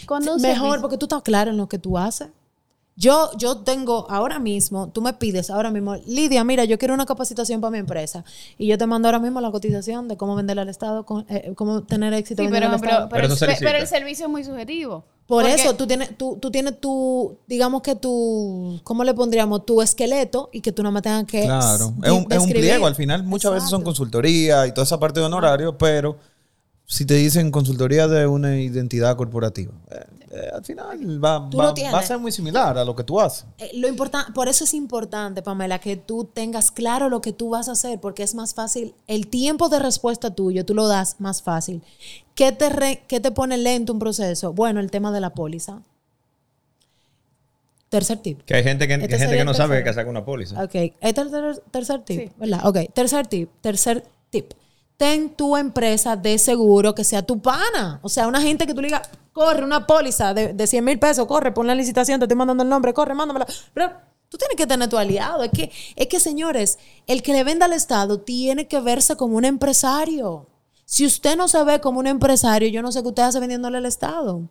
Cuando un Mejor, servicio- porque tú estás claro en lo que tú haces. Yo, yo tengo ahora mismo, tú me pides ahora mismo, Lidia, mira, yo quiero una capacitación para mi empresa. Y yo te mando ahora mismo la cotización de cómo venderle al Estado, con- eh, cómo tener éxito Sí, pero, al pero, pero, Pero eso el- se pero el licita. servicio es muy subjetivo. Por Porque- eso tú tienes, tú, tú tienes tu, digamos que tu, ¿cómo le pondríamos? Tu esqueleto y que tú nada más tengas que Claro, es un, es un pliego. Al final, muchas veces son consultoría y toda esa parte de honorario, pero si te dicen consultoría de una identidad corporativa, eh, eh, al final va, va- a ser muy similar a lo que tú haces. Eh, lo importante, por eso es importante, Pamela, que tú tengas claro lo que tú vas a hacer, porque es más fácil, el tiempo de respuesta tuyo, tú lo das más fácil. ¿Qué te, re- qué te pone lento un proceso? Bueno, el tema de la póliza. Tercer tip. Que hay gente que, que Este hay gente que no sabe que tercero. saca una póliza. Ok, este es el ter- tercer tip, Sí. ¿verdad? Ok, tercer tip, tercer tip. Ten tu empresa de seguro que sea tu pana. O sea, una gente que tú le digas, corre una póliza de, de 100 mil pesos, corre, pon la licitación, te estoy mandando el nombre, corre, mándamela. Pero tú tienes que tener tu aliado. Es que, es que, señores, el que le venda al Estado tiene que verse como un empresario. Si usted no se ve como un empresario, yo no sé qué usted hace vendiéndole al Estado.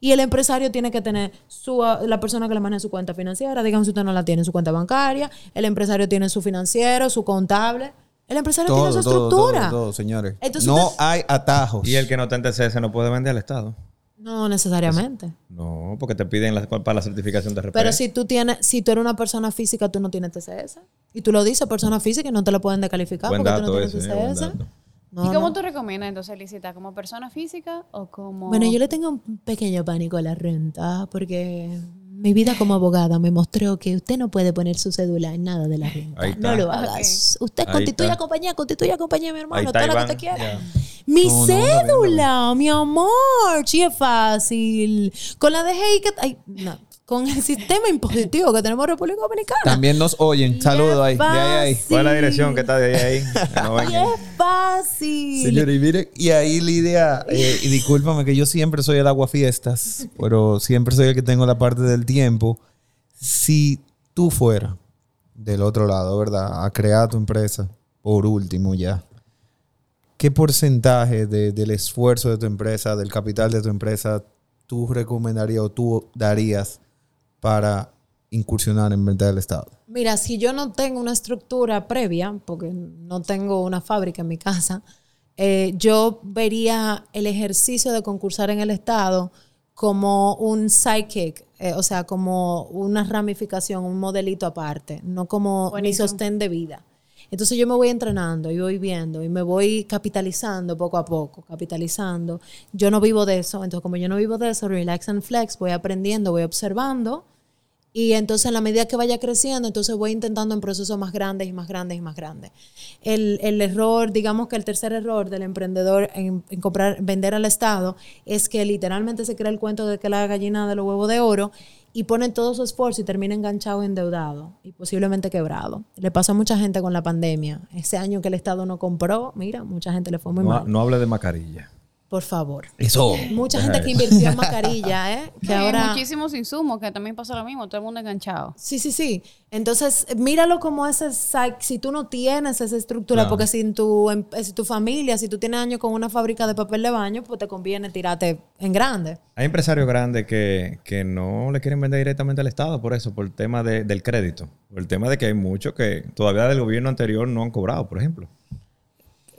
Y el empresario tiene que tener su, la persona que le maneja su cuenta financiera, digamos si usted no la tiene, su cuenta bancaria, el empresario tiene su financiero, su contable, el empresario tiene su Todo, estructura. todo, todo, señores. Entonces no usted- hay atajos. Y el que no está en TCS no puede vender al Estado. No necesariamente. No, porque te piden la- para la certificación de RP. Pero si tú tienes, si tú eres una persona física, tú no tienes TCS. Y tú lo dices, persona física, y no te lo pueden descalificar Buen porque tú no tienes ese, eh, TCS. No, ¿Y cómo no. tú recomiendas entonces licitar? ¿Como persona física o como...? Bueno, yo le tengo un pequeño pánico a la renta porque mi vida como abogada me mostró que usted no puede poner su cédula en nada de la renta. No lo hagas. Usted Ahí constituye está. compañía, constituye compañía, mi hermano, todo lo que usted quiera. Mi No, no, cédula, mi amor, sí es fácil. Con la DGI que... Ay, no. Con el sistema impositivo que tenemos en República Dominicana. También nos oyen. Saludos ahí. De ahí, ahí. fácil. ¿Cuál es la dirección que está de ahí? ahí? No Y es fácil. Señor, y mire, y ahí Lidia, eh, y discúlpame que yo siempre soy el aguafiestas, pero siempre soy el que tengo la parte del tiempo. Si tú fueras del otro lado, ¿verdad? A crear tu empresa, por último ya, ¿qué porcentaje de- del esfuerzo de tu empresa, del capital de tu empresa, tú recomendarías o tú darías para incursionar en venta del Estado? Mira, si yo no tengo una estructura previa, porque no tengo una fábrica en mi casa, eh, yo vería el ejercicio de concursar en el Estado como un sidekick, eh, o sea, como una ramificación, un modelito aparte, no como mi Buenísimo. sostén de vida. Entonces yo me voy entrenando y voy viendo y me voy capitalizando poco a poco, capitalizando. Yo no vivo de eso, entonces como yo no vivo de eso, relax and flex, voy aprendiendo, voy observando y entonces en la medida que vaya creciendo, entonces voy intentando en procesos más grandes y más grandes y más grandes. El, el error, digamos que el tercer error del emprendedor en, en comprar, vender al Estado es que literalmente se crea el cuento de que la gallina de los huevos de oro y pone todo su esfuerzo y termina enganchado, endeudado y posiblemente quebrado. Le pasó a mucha gente con la pandemia. Ese año que el Estado no compró, mira, mucha gente le fue muy No, mal. no hable de mascarilla. Por favor. Eso. Mucha gente que invirtió en mascarilla, ¿eh? Que ahora... muchísimos insumos que también pasa lo mismo, todo el mundo enganchado. Sí, sí, sí. Entonces, míralo como ese, si tú no tienes esa estructura, porque si en tu, em- si tu familia, si tú tienes años con una fábrica de papel de baño, pues te conviene tirarte en grande. Hay empresarios grandes que, que no le quieren vender directamente al Estado por eso, por el tema de- del crédito. Por el tema de que hay muchos que todavía del gobierno anterior no han cobrado, por ejemplo.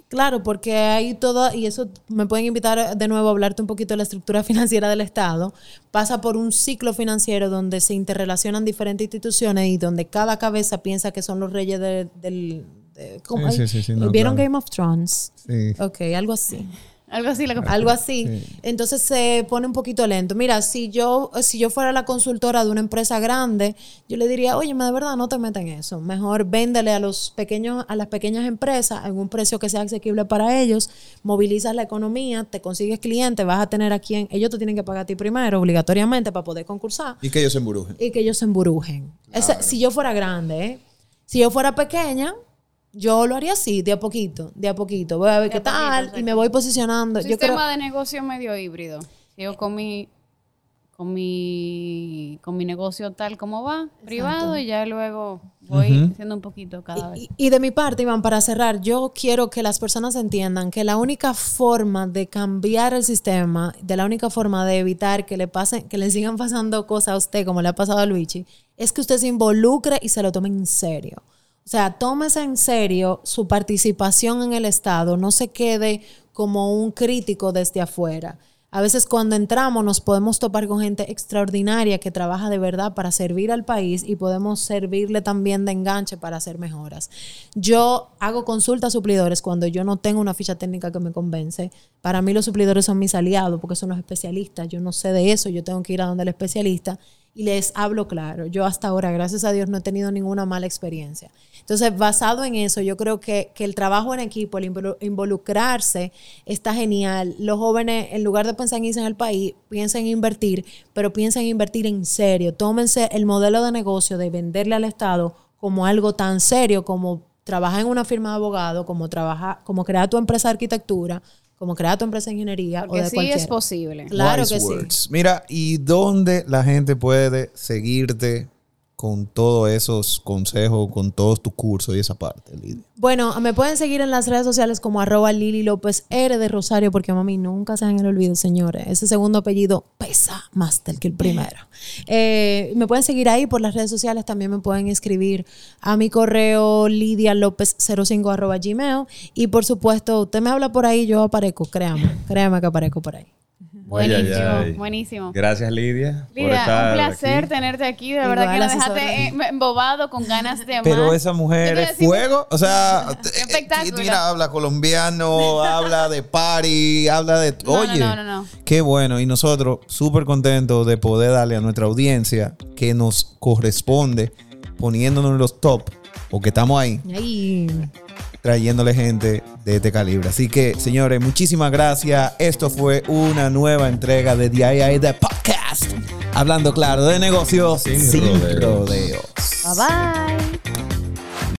Claro, porque hay todo, y eso me pueden invitar de nuevo a hablarte un poquito de la estructura financiera del Estado, pasa por un ciclo financiero donde se interrelacionan diferentes instituciones y donde cada cabeza piensa que son los reyes de- del... de- ¿cómo? Sí, Ay, sí, sí, sí, no, ¿Vieron claro. Game of Thrones? Sí. Ok, algo así. Algo así. Que algo así. Entonces se pone un poquito lento. Mira, si yo, si yo fuera la consultora de una empresa grande, yo le diría, oye, de verdad, no te metas en eso. Mejor véndele a los pequeños, a las pequeñas empresas en un precio que sea asequible para ellos, movilizas la economía, te consigues clientes, vas a tener a quien, ellos te tienen que pagar a ti primero, obligatoriamente, para poder concursar Y que ellos se emburujen. y que ellos se emburujen. Ese- si yo fuera grande, ¿eh? Si yo fuera pequeña, yo lo haría así, de a poquito, de a poquito. Voy a ver De qué a poquito, tal y me voy posicionando. Yo creo, Sistema de negocio medio híbrido. sigo con mi con mi con mi negocio tal como va, privado y ya luego voy haciendo un poquito cada vez. Y, y de mi parte, Iván, para cerrar, yo quiero que las personas entiendan que la única forma de cambiar el sistema, de la única forma de evitar que le pasen, que le sigan pasando cosas a usted, como le ha pasado a Luigi, es que usted se involucre y se lo tome en serio. O sea, tómese en serio su participación en el Estado, no se quede como un crítico desde afuera. A veces cuando entramos nos podemos topar con gente extraordinaria que trabaja de verdad para servir al país y podemos servirle también de enganche para hacer mejoras. Yo hago consultas a suplidores cuando yo no tengo una ficha técnica que me convence. Para mí los suplidores son mis aliados porque son los especialistas. Yo no sé de eso, yo tengo que ir a donde el especialista y les hablo claro. Yo hasta ahora, gracias a Dios, no he tenido ninguna mala experiencia. Entonces, basado en eso, yo creo que, que el trabajo en equipo, el involu- involucrarse, está genial. Los jóvenes, en lugar de pensar en irse en el país, piensen en invertir, pero piensen en invertir en serio. Tómense el modelo de negocio de venderle al Estado como algo tan serio como trabajar en una firma de abogado, como trabajar, como crear tu empresa de arquitectura, como crear tu empresa de ingeniería o Porque de sí cualquiera. es posible. Claro Wise que sí. words. Mira, ¿y dónde la gente puede seguirte con todos esos consejos, con todos tus cursos y esa parte, Lidia? Bueno, me pueden seguir en las redes sociales como arroba Lili López R de Rosario, porque mami, nunca se en el olvido, señores. Ese segundo apellido pesa más del que el primero. Eh, me pueden seguir ahí por las redes sociales, también me pueden escribir a mi correo lidialopez05 arroba gmail. Y por supuesto, usted me habla por ahí, yo aparezco, créame, créame que aparezco por ahí. Buenísimo, Ay, ay, ay. buenísimo. Gracias, Lidia. por Lidia, estar un placer aquí. tenerte aquí. De Igual, verdad que nos dejaste eh, embobado con ganas de Pero más. esa mujer ¿Qué te es fuego. O sea, eh, espectáculo. mira, habla colombiano, habla de party, habla de. No, no, Oye, no, no, no. qué bueno. Y nosotros súper contentos de poder darle a nuestra audiencia que nos corresponde poniéndonos en los top, porque estamos ahí Ay. Trayéndole gente de este calibre. Así que, señores, muchísimas gracias. Esto fue una nueva entrega de DIY The Podcast. Hablando claro de negocios Sin sin, rodeos. rodeos. Bye bye.